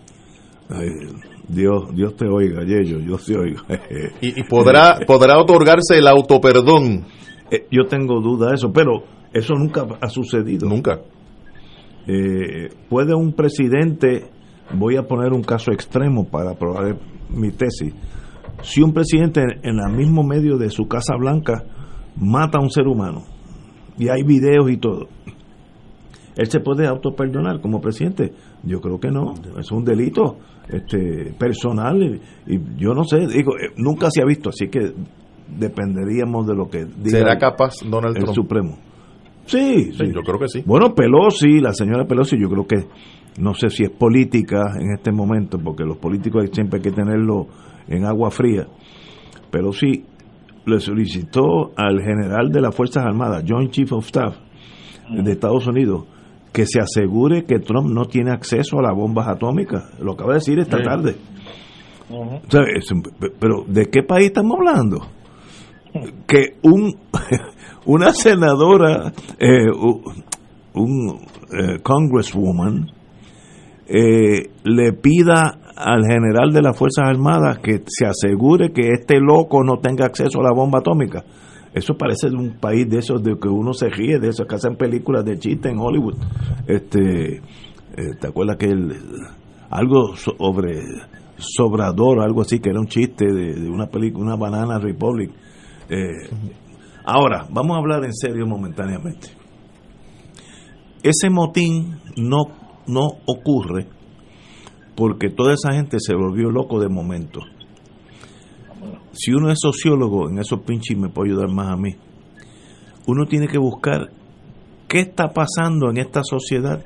Speaker 2: Ay, Dios, Dios te oiga, Yello, Dios te oiga.
Speaker 3: Y, y podrá, podrá otorgarse el autoperdón.
Speaker 2: Eh, yo tengo duda de eso, pero eso nunca ha sucedido.
Speaker 3: Nunca.
Speaker 2: Eh, ¿Puede un presidente, voy a poner un caso extremo para probar mi tesis, si un presidente en el mismo medio de su Casa Blanca mata a un ser humano, y hay videos y todo, ¿él se puede autoperdonar como presidente? Yo creo que no, es un delito este personal y, y yo no sé, digo, eh, nunca se ha visto, así que dependeríamos de lo que diga
Speaker 3: ¿Será
Speaker 2: el-
Speaker 3: capaz Donald
Speaker 2: el
Speaker 3: Trump?
Speaker 2: Supremo. Sí, sí,
Speaker 3: yo creo que sí.
Speaker 2: Bueno, Pelosi, la señora Pelosi, yo creo que no sé si es política en este momento, porque los políticos siempre hay que tenerlo en agua fría. Pero sí, le solicitó al general de las Fuerzas Armadas, Joint Chief of Staff de Estados Unidos, que se asegure que Trump no tiene acceso a las bombas atómicas. Lo acaba de decir esta
Speaker 3: Sí.
Speaker 2: tarde. Pero ¿de qué país estamos hablando? Que un una senadora, eh, un eh, congresswoman, eh, le pida al general de las Fuerzas Armadas que se asegure que este loco no tenga acceso a la bomba atómica. Eso parece un país de esos de que uno se ríe, de esos que hacen películas de chiste en Hollywood. Este, eh, ¿Te acuerdas que el, algo sobre Sobrador, algo así, que era un chiste de, de una película, una Banana Republic? Eh, ahora, vamos a hablar en serio momentáneamente. Ese motín no, no ocurre porque toda esa gente se volvió loco de momento. Si uno es sociólogo, en esos pinches me puede ayudar más a mí, uno tiene que buscar qué está pasando en esta sociedad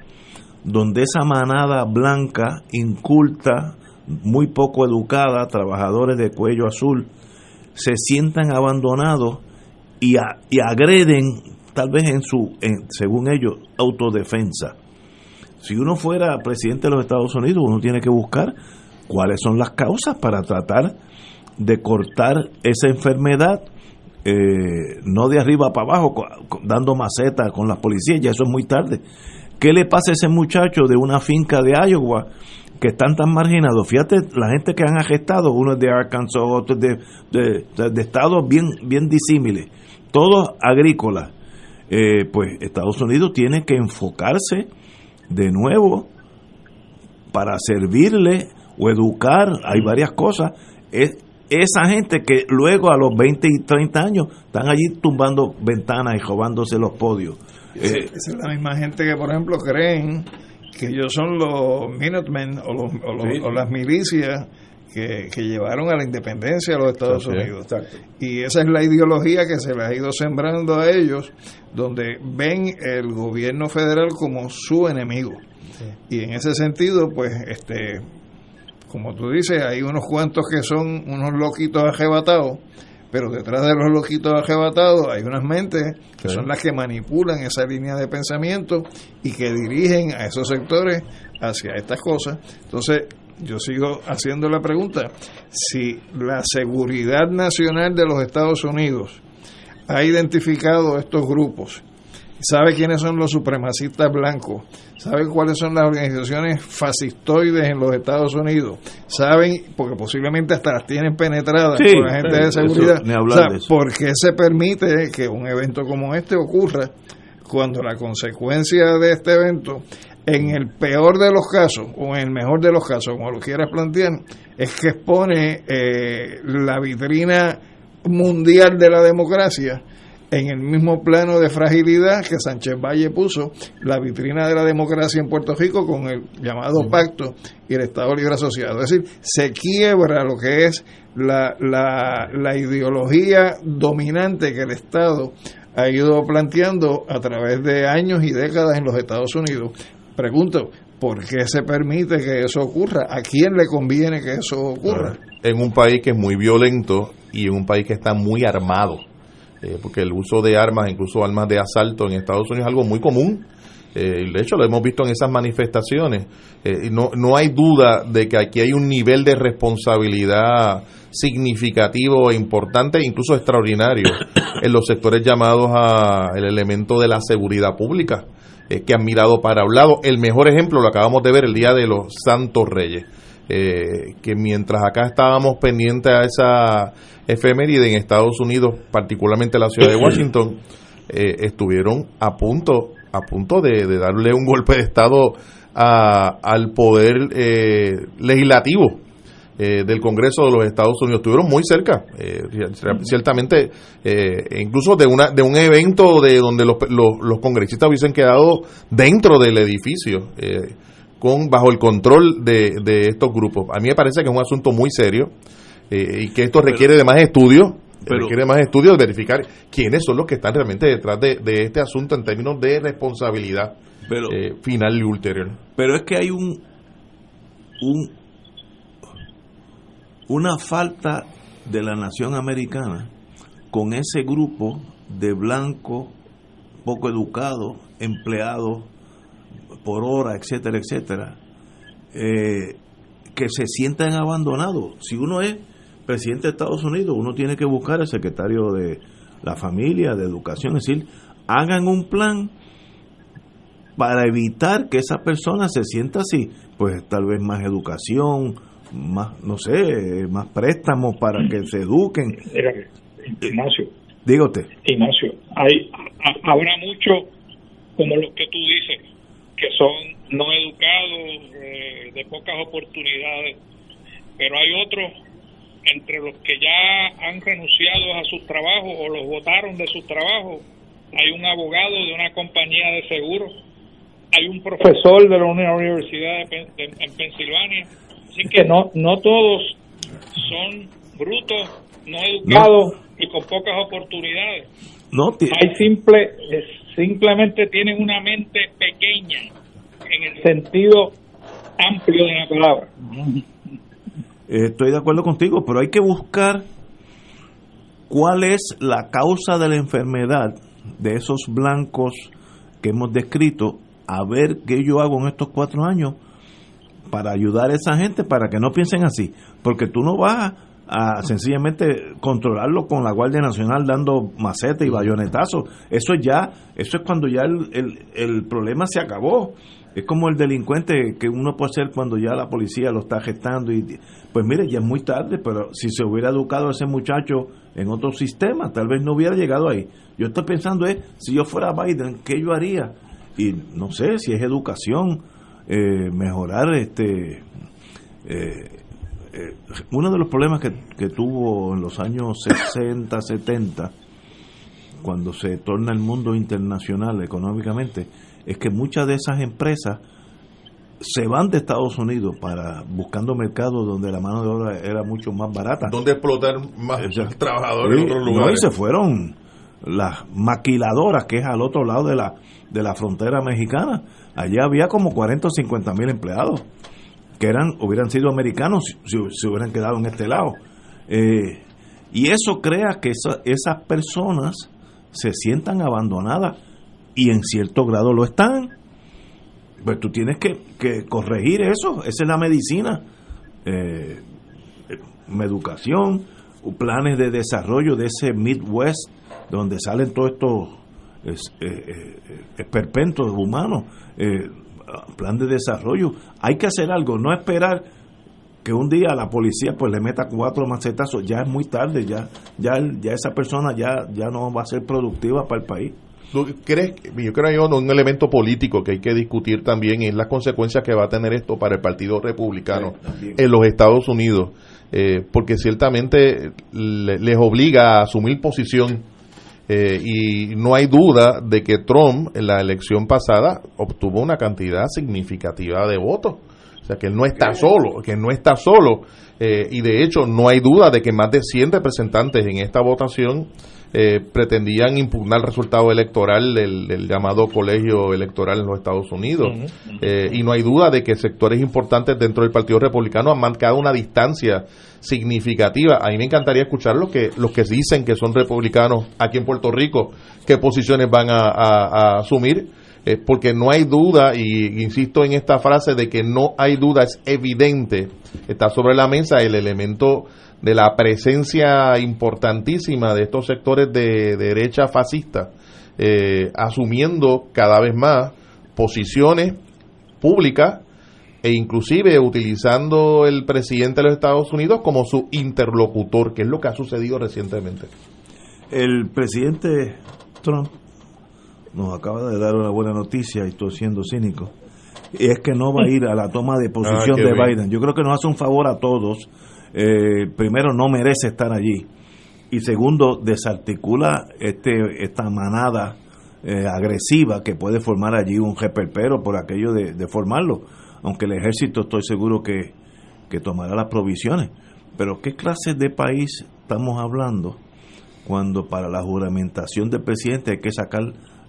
Speaker 2: donde esa manada blanca, inculta, muy poco educada, trabajadores de cuello azul, se sientan abandonados y, y agreden, tal vez en su, en- según ellos, autodefensa. Si uno fuera presidente de los Estados Unidos, uno tiene que buscar cuáles son las causas para tratar de cortar esa enfermedad, eh, no de arriba para abajo, dando maceta con las policías, ya eso es muy tarde. ¿Qué le pasa a ese muchacho de una finca de Iowa que están tan marginados? Fíjate, la gente que han arrestado, uno es de Arkansas, otro es de- de estados bien, bien disímiles, todos agrícolas. Eh, pues Estados Unidos tiene que enfocarse de nuevo para servirle o educar, hay varias cosas. Es, esa gente que luego a los 20 y 30 años están allí tumbando ventanas y robándose los podios.
Speaker 4: Esa-
Speaker 2: Eh,
Speaker 4: esa es la misma gente que, por ejemplo, creen que ellos son los Minutemen o, los- o los-
Speaker 2: Sí.
Speaker 4: o las milicias que, que llevaron a la independencia de los Estados. Unidos. Y esa es la ideología que se les ha ido sembrando a ellos, donde ven el gobierno federal como su enemigo. Y en ese sentido, pues, este, como tú dices, hay unos cuantos que son unos loquitos arrebatados, pero detrás de los loquitos arrebatados hay unas mentes que
Speaker 3: Sí.
Speaker 4: son las que manipulan esa línea de pensamiento y que dirigen a esos sectores hacia estas cosas. Entonces, yo sigo haciendo la pregunta, si la seguridad nacional de los Estados Unidos ha identificado estos grupos, sabe quiénes son los supremacistas blancos, sabe cuáles son las organizaciones fascistoides en los Estados Unidos, saben, porque posiblemente hasta las tienen penetradas
Speaker 2: Sí,
Speaker 4: por la gente de seguridad,
Speaker 2: ni hablar
Speaker 4: O sea,
Speaker 2: de eso.
Speaker 4: ¿por qué se permite que un evento como este ocurra cuando la consecuencia de este evento, en el peor de los casos, o en el mejor de los casos, como lo quieras plantear, es que expone eh, la vitrina mundial de la democracia en el mismo plano de fragilidad que Sánchez Valle puso la vitrina de la democracia en Puerto Rico con el llamado pacto y el Estado Libre Asociado. Es decir, se quiebra lo que es la, la, la ideología dominante que el Estado ha ido planteando a través de años y décadas en los Estados Unidos. Pregunto, ¿por qué se permite que eso ocurra? ¿A quién le conviene que eso ocurra?
Speaker 3: en un país que es muy violento y en un país que está muy armado. Eh, porque el uso de armas, incluso armas de asalto en Estados Unidos es algo muy común. Eh, de hecho, lo hemos visto en esas manifestaciones. Eh, no, no hay duda de que aquí hay un nivel de responsabilidad significativo e importante, incluso extraordinario, en los sectores llamados a el elemento de la seguridad pública, eh, que han mirado para un lado. El mejor ejemplo lo acabamos de ver el día de los Santos Reyes eh, que mientras acá estábamos pendientes a esa efeméride en Estados Unidos, particularmente la ciudad de Washington, eh, estuvieron a punto a punto de, de darle un golpe de estado a- al poder eh, legislativo eh, del Congreso de los Estados Unidos. Estuvieron muy cerca eh, ciertamente eh, incluso de una de un evento de donde los, los, los congresistas hubiesen quedado dentro del edificio eh, con bajo el control de, de estos grupos. A mí me parece que es un asunto muy serio y que esto requiere de más estudios
Speaker 2: pero-
Speaker 3: requiere más estudios de verificar quiénes son los que están realmente detrás de, de este asunto en términos de responsabilidad
Speaker 2: Pero-
Speaker 3: eh, final y ulterior.
Speaker 2: Pero es que hay un, un una falta de la nación americana con ese grupo de blancos poco educados, empleados por hora, etcétera, etcétera, eh, que se sientan abandonados. Si uno es presidente de Estados Unidos, uno tiene que buscar al secretario de la familia, de educación, es decir, hagan un plan para evitar que esa persona se sienta así, pues tal vez más educación, más, no sé, más préstamos para que se eduquen.
Speaker 5: Ignacio.
Speaker 2: Diga usted.
Speaker 5: Ignacio, hay, habrá mucho como los que tú dices, que son no educados, eh, de pocas oportunidades, pero hay otros entre los que ya han renunciado a sus trabajos o los votaron de sus trabajos. Hay un abogado de una compañía de seguros, hay un profesor de la Universidad de, en Pensilvania. Así que no, no todos son brutos, no educados y con pocas oportunidades.
Speaker 2: No,
Speaker 5: hay simple, simplemente tienen una mente pequeña en el sentido amplio de la palabra.
Speaker 2: Estoy de acuerdo contigo, pero hay que buscar cuál es la causa de la enfermedad de esos blancos que hemos descrito, a ver qué yo hago en estos cuatro años para ayudar a esa gente para que no piensen así, porque tú no vas a sencillamente controlarlo con la Guardia Nacional dando macete y bayonetazos. Eso ya, eso es cuando ya el, el, problema se acabó. Es como el delincuente que uno puede hacer cuando ya la policía lo está gestando y pues mire, ya es muy tarde, pero si se hubiera educado ese muchacho en otro sistema, tal vez no hubiera llegado ahí. Yo estoy pensando es, si yo fuera Biden, ¿qué yo haría? Y no sé si es educación, eh, mejorar este eh, eh, uno de los problemas que, tuvo en los años 60, 70, cuando se torna el mundo internacional económicamente, es que muchas de esas empresas se van de Estados Unidos para buscando mercados donde la mano de obra era mucho más barata.
Speaker 3: Donde explotar más trabajadores en otros lugares.
Speaker 2: y se fueron las maquiladoras, que es al otro lado de la, de la frontera mexicana. Allá había como 40 o 50 mil empleados que eran hubieran sido americanos si, se hubieran quedado en este lado. Eh, y eso crea que esas personas se sientan abandonadas y en cierto grado lo están. Pues tú tienes que, corregir eso, esa es la medicina. Eh, educación, planes de desarrollo de ese Midwest, donde salen todos estos eh, eh, esperpentos humanos. Eh, plan de desarrollo. Hay que hacer algo, no esperar que un día la policía pues le meta cuatro macetazos, ya es muy tarde, ya ya ya esa persona ya ya no va a ser productiva para el país.
Speaker 3: ¿Tú crees, yo creo que un elemento político que hay que discutir también es las consecuencias que va a tener esto para el Partido Republicano en los Estados Unidos, eh, porque ciertamente les obliga a asumir posición eh, y no hay duda de que Trump en la elección pasada obtuvo una cantidad significativa de votos. O sea, que él no está solo, que no está solo. Eh, y de hecho, no hay duda de que más de 100 representantes en esta votación eh, pretendían impugnar el resultado electoral del, llamado colegio electoral en los Estados Unidos. y no hay duda de que sectores importantes dentro del Partido Republicano han marcado una distancia significativa. A mí me encantaría escuchar los que, los que dicen que son republicanos aquí en Puerto Rico, qué posiciones van a, asumir, eh, porque no hay duda, y insisto en esta frase de que no hay duda, es evidente, está sobre la mesa el elemento de la presencia importantísima de estos sectores de, derecha fascista, eh, asumiendo cada vez más posiciones públicas e inclusive utilizando el presidente de los Estados Unidos como su interlocutor, que es lo que ha sucedido recientemente.
Speaker 2: El presidente Trump nos acaba de dar una buena noticia y estoy siendo cínico. Y es que no va a ir a la toma de posición ah, de Biden. Yo creo que nos hace un favor a todos. Eh, primero, no merece estar allí. Y segundo, desarticula este, esta manada eh, agresiva que puede formar allí un jeperpero por aquello de, de formarlo aunque el ejército estoy seguro que, tomará las provisiones. Pero ¿qué clase de país estamos hablando cuando para la juramentación del presidente hay que sacar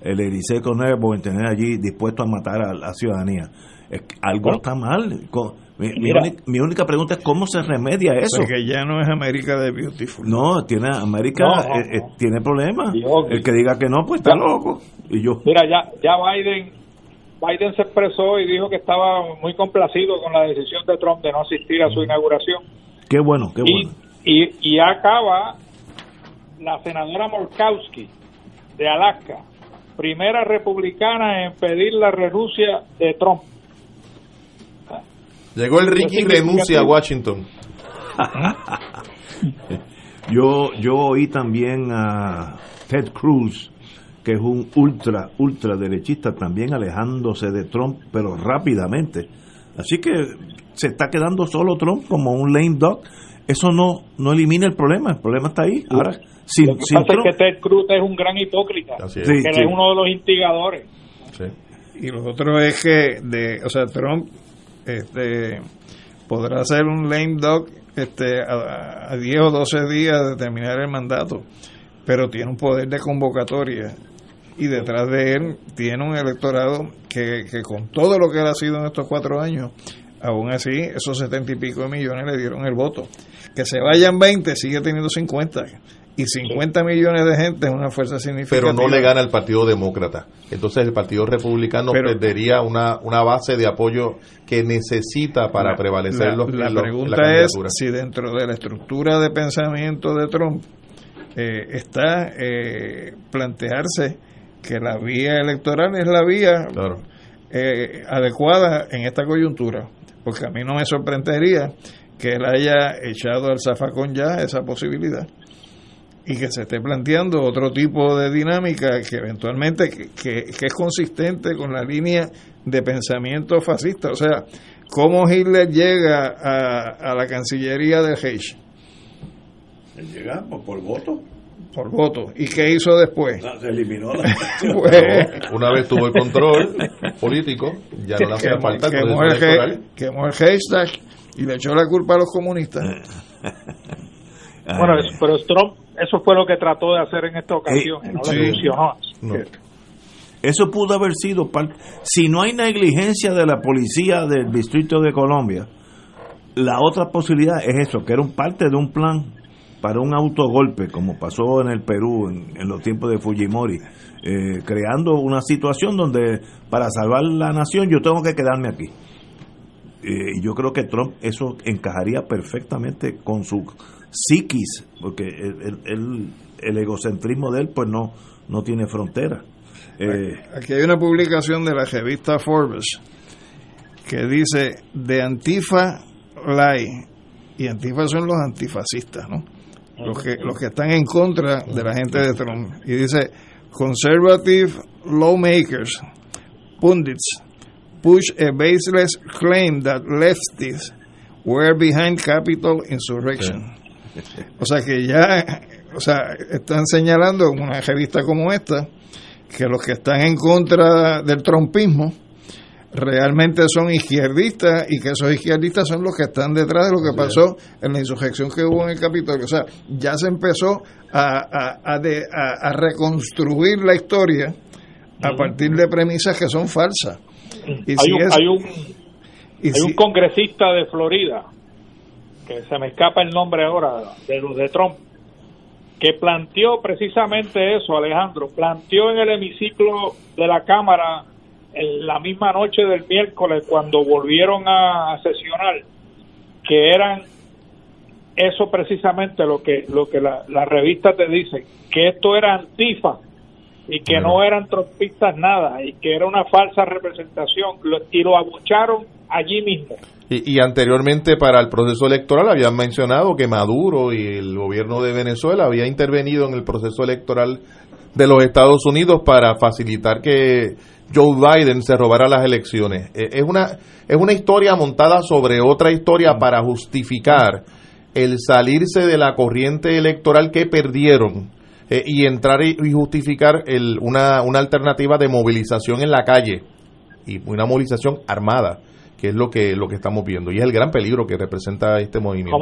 Speaker 2: el Eliseo Nuevo y tener allí dispuesto a matar a la ciudadanía? Es algo está mal. Mi, mi única, mi única pregunta es cómo se remedia eso.
Speaker 4: Porque ya no es América de Beautiful.
Speaker 2: No, tiene América
Speaker 5: No, no,
Speaker 2: eh, eh, tiene problemas.
Speaker 5: Dios.
Speaker 2: El que diga que no, pues está loco. Y yo,
Speaker 5: Mira, ya, ya Biden, Biden se expresó y dijo que estaba muy complacido con la decisión de Trump de no asistir a su inauguración.
Speaker 2: qué bueno, qué
Speaker 5: Y,
Speaker 2: bueno.
Speaker 5: y, y acaba la senadora Murkowski de Alaska, primera republicana en pedir la renuncia de Trump.
Speaker 3: Llegó el Ricky renuncia a Washington.
Speaker 2: Yo, yo oí también a Ted Cruz, que es un ultra, ultra derechista, también alejándose de Trump, pero rápidamente. Así que se está quedando solo Trump como un lame duck. Eso no, no elimina el problema, el problema está ahí. Ahora, sin,
Speaker 5: Lo que
Speaker 2: sin
Speaker 5: pasa
Speaker 2: Trump,
Speaker 5: es que Ted Cruz es un gran hipócrita,
Speaker 3: Así
Speaker 2: es.
Speaker 5: que
Speaker 2: Sí,
Speaker 5: él
Speaker 2: sí.
Speaker 5: es uno de los instigadores.
Speaker 4: Y lo otro es que, de, o sea, Trump este, podrá ser un lame duck este, a, a 10 o 12 días de terminar el mandato, pero tiene un poder de convocatoria y detrás de él tiene un electorado que, que con todo lo que él ha sido en estos cuatro años, aún así esos setenta y pico de millones le dieron el voto. Que se vayan 20, sigue teniendo 50. Y 50 millones de gente es una fuerza significativa.
Speaker 3: Pero no le gana el Partido Demócrata. Entonces el Partido Republicano
Speaker 4: Pero-
Speaker 3: perdería una, una base de apoyo que necesita para
Speaker 4: La-
Speaker 3: prevalecer
Speaker 4: la,
Speaker 3: los,
Speaker 4: la
Speaker 3: en
Speaker 4: pregunta
Speaker 3: la
Speaker 4: es si dentro de la estructura de pensamiento de Trump eh, está eh, plantearse que la vía electoral es la vía eh, adecuada en esta coyuntura, porque a mí no me sorprendería que él haya echado al zafacón ya esa posibilidad y que se esté planteando otro tipo de dinámica que eventualmente que, que- que es consistente con la línea de pensamiento fascista. O sea, cómo Hitler llega a, a la Cancillería de Reich
Speaker 2: llega por, por voto.
Speaker 4: por voto. ¿Y qué hizo después?
Speaker 2: Se eliminó la
Speaker 4: Pues-
Speaker 3: una vez tuvo el control político, ya no le hacía falta el
Speaker 4: quemó el. He- quemó el hashtag y le echó la culpa a los comunistas.
Speaker 5: Bueno, es- pero Trump, eso fue lo que trató de hacer en esta ocasión, y no
Speaker 2: sí.
Speaker 5: le funcionó.
Speaker 2: No. Eso pudo haber sido parte. Si no hay negligencia de la policía del Distrito de Colombia, la otra posibilidad es eso, que era un parte de un plan para un autogolpe, como pasó en el Perú en, en los tiempos de Fujimori, eh, creando una situación donde para salvar la nación yo tengo que quedarme aquí. Eh, y yo creo que Trump eso encajaría perfectamente con su psiquis, porque el, el- egocentrismo de él pues no, no tiene frontera. Eh,
Speaker 4: Aquí hay una publicación de la revista Forbes que dice de Antifa Lie y Antifa son los antifascistas, ¿no? Los que, los que están en contra de la gente de Trump. Y dice conservative lawmakers, pundits, push a baseless claim that leftists were behind Capitol insurrection. O sea que ya, o sea, están señalando en una revista como esta que los que están en contra del trumpismo realmente son izquierdistas y que esos izquierdistas son los que están detrás de lo que pasó en la insurrección que hubo en el Capitolio. O sea, ya se empezó a, a, a de- a- a reconstruir la historia a partir de premisas que son falsas. Y
Speaker 5: hay,
Speaker 4: si
Speaker 5: un,
Speaker 4: es-
Speaker 5: hay, un,
Speaker 4: y
Speaker 5: hay
Speaker 4: si-
Speaker 5: un congresista de Florida, que se me escapa el nombre ahora, de los de Trump, que planteó precisamente eso, Alejandro, planteó en el hemiciclo de la Cámara en la misma noche del miércoles cuando volvieron a, a sesionar, que eran eso precisamente lo que lo que la, la revista te dice, que esto era antifa y que no eran trompistas nada y que era una falsa representación lo- y lo abucharon allí mismo.
Speaker 3: Y, anteriormente para el proceso electoral habían mencionado que Maduro y el gobierno de Venezuela había intervenido en el proceso electoral de los Estados Unidos para facilitar que Joe Biden se robara las elecciones. Eh, Es una, es una historia montada sobre otra historia para justificar el salirse de la corriente electoral que perdieron eh, y entrar y, y justificar el, una, una alternativa de movilización en la calle y una movilización armada, que es lo que, lo que estamos viendo y es el gran peligro que representa este movimiento.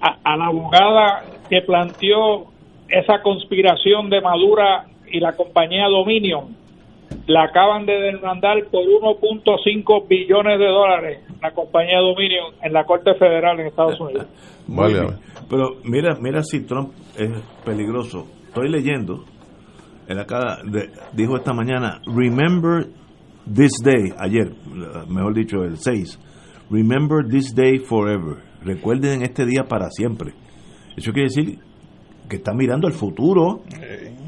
Speaker 5: A, a la abogada que planteó esa conspiración de Madura y la compañía Dominion, la acaban de demandar por 1.5 billones de dólares la compañía Dominion en la Corte Federal en Estados Unidos.
Speaker 2: Pero mira, mira si Trump es peligroso. Estoy leyendo, en acá dijo esta mañana, remember this day, ayer, mejor dicho, el 6, remember this day forever. Recuerden este día para siempre. Eso quiere decir que está mirando el futuro.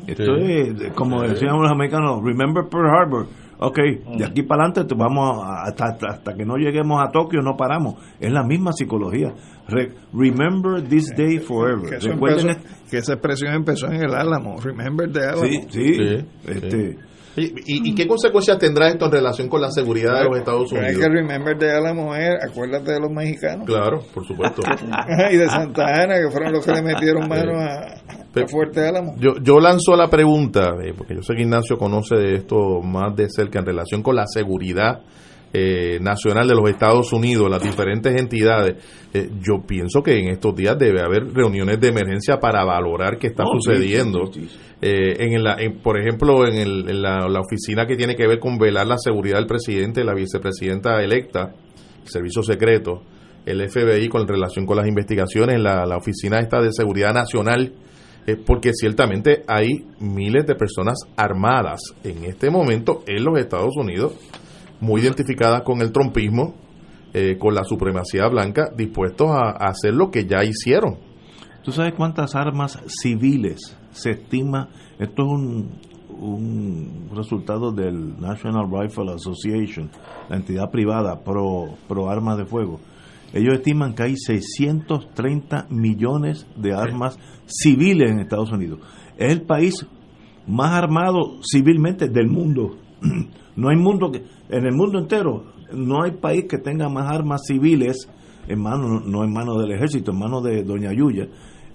Speaker 2: Esto es, como decían los americanos, remember Pearl Harbor. Ok, de aquí para adelante vamos hasta, hasta, que no lleguemos a Tokio, no paramos. Es la misma psicología. remember this day forever.
Speaker 4: Que, que esa expresión empezó en el Álamo. Remember the Álamo.
Speaker 2: Sí, sí. Este,
Speaker 3: ¿Y, qué consecuencias tendrá esto en relación con la seguridad de los Estados Unidos?
Speaker 4: Es que Remember de acuérdate de los mexicanos.
Speaker 3: Claro, por supuesto.
Speaker 4: y de Santa Ana, que fueron los que le metieron mano a, Fuerte Álamo.
Speaker 3: Yo, yo lanzo la pregunta, eh, porque yo sé que Ignacio conoce de esto más de cerca en relación con la seguridad eh, nacional de los Estados Unidos, las diferentes entidades, eh, yo pienso que en estos días debe haber reuniones de emergencia para valorar qué está sucediendo. Eh, en la, por ejemplo, en, la, oficina que tiene que ver con velar la seguridad del presidente, la vicepresidenta electa, el servicio secreto, el FBI con relación con las investigaciones, la, la oficina esta de seguridad nacional, porque ciertamente hay miles de personas armadas en este momento en los Estados Unidos muy identificadas con el trompismo, eh, con la supremacía blanca, dispuestos a, hacer lo que ya hicieron.
Speaker 2: ¿Tú sabes cuántas armas civiles se estima? Esto es un, un resultado del National Rifle Association, la entidad privada pro, pro armas de fuego. Ellos estiman que hay 630 millones de armas civiles en Estados Unidos. Es el país más armado civilmente del mundo. No hay mundo que, en el mundo entero, no hay país que tenga más armas civiles en manos, no en manos del ejército, en manos de Doña Yuya,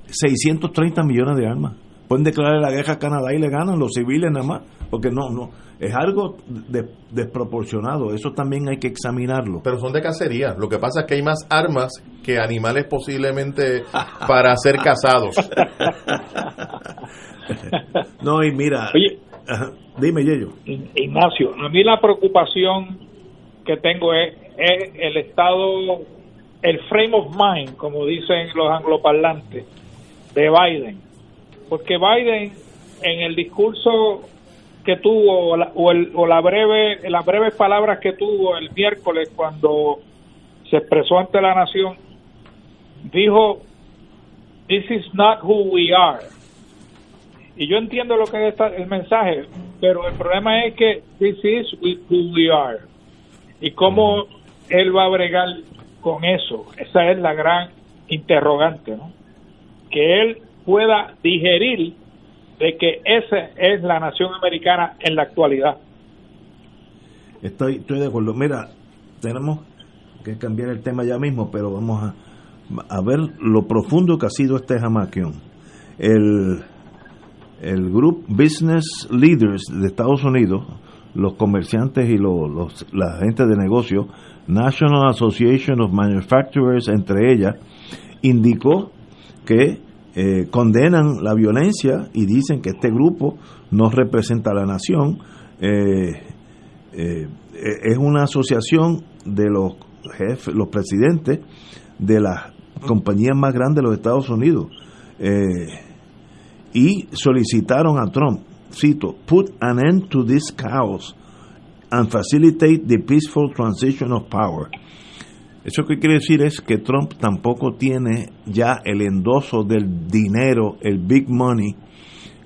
Speaker 2: 630 millones de armas. Pueden declarar la guerra a Canadá y le ganan los civiles nada más, porque no, no, es algo desproporcionado, eso también hay que examinarlo.
Speaker 3: Pero son de cacería, lo que pasa es que hay más armas que animales posiblemente para ser cazados.
Speaker 2: no, y mira, Dime, Yello.
Speaker 5: Ignacio, a mí la preocupación que tengo es, el estado, el frame of mind, como dicen los angloparlantes, de Biden. Porque Biden, en el discurso que tuvo, o, el, o la breve, las breves palabras que tuvo el miércoles cuando se expresó ante la nación, dijo, This is not who we are y yo entiendo lo que es el mensaje, pero el problema es que this is who we are. Y cómo él va a bregar con eso. Esa es la gran interrogante, ¿no? Que él pueda digerir de que esa es la nación americana en la actualidad.
Speaker 2: Estoy, estoy de acuerdo. Mira, tenemos que cambiar el tema ya mismo, pero vamos a, a ver lo profundo que ha sido este jamaquión. El el grupo Business Leaders de Estados Unidos, los comerciantes y los, la gente de negocio, National Association of Manufacturers, entre ellas, indicó que eh, condenan la violencia y dicen que este grupo no representa a la nación. Eh, eh, es una asociación de los jefes, los presidentes de las compañías más grandes de los Estados Unidos. Y solicitaron a Trump, cito, put an end to this chaos and facilitate the peaceful transition of power. Eso que quiere decir es que Trump tampoco tiene ya el endoso del dinero, el big money,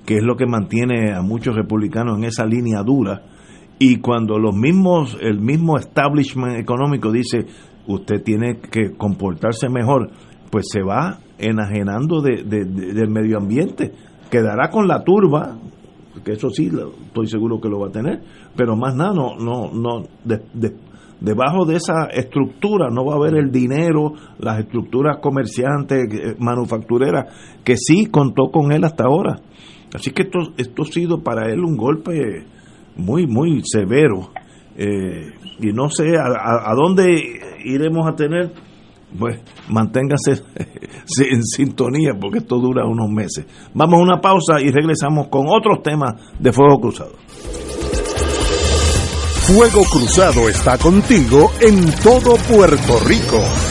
Speaker 2: que es lo que mantiene a muchos republicanos en esa línea dura. Y cuando los mismos, el mismo establishment económico dice, usted tiene que comportarse mejor, pues se va enajenando del medio ambiente quedará con la turba, que eso sí, estoy seguro que lo va a tener, pero más nada, no, no, no, debajo de esa estructura no va a haber el dinero, las estructuras comerciantes, eh, manufactureras, que sí contó con él hasta ahora. Así que esto, esto ha sido para él un golpe muy, muy severo. Eh, y no sé a, a dónde iremos a tener pues manténgase en sintonía porque esto dura unos meses. Vamos a una pausa y regresamos con otros temas de Fuego Cruzado.
Speaker 1: Fuego Cruzado está contigo en todo Puerto Rico.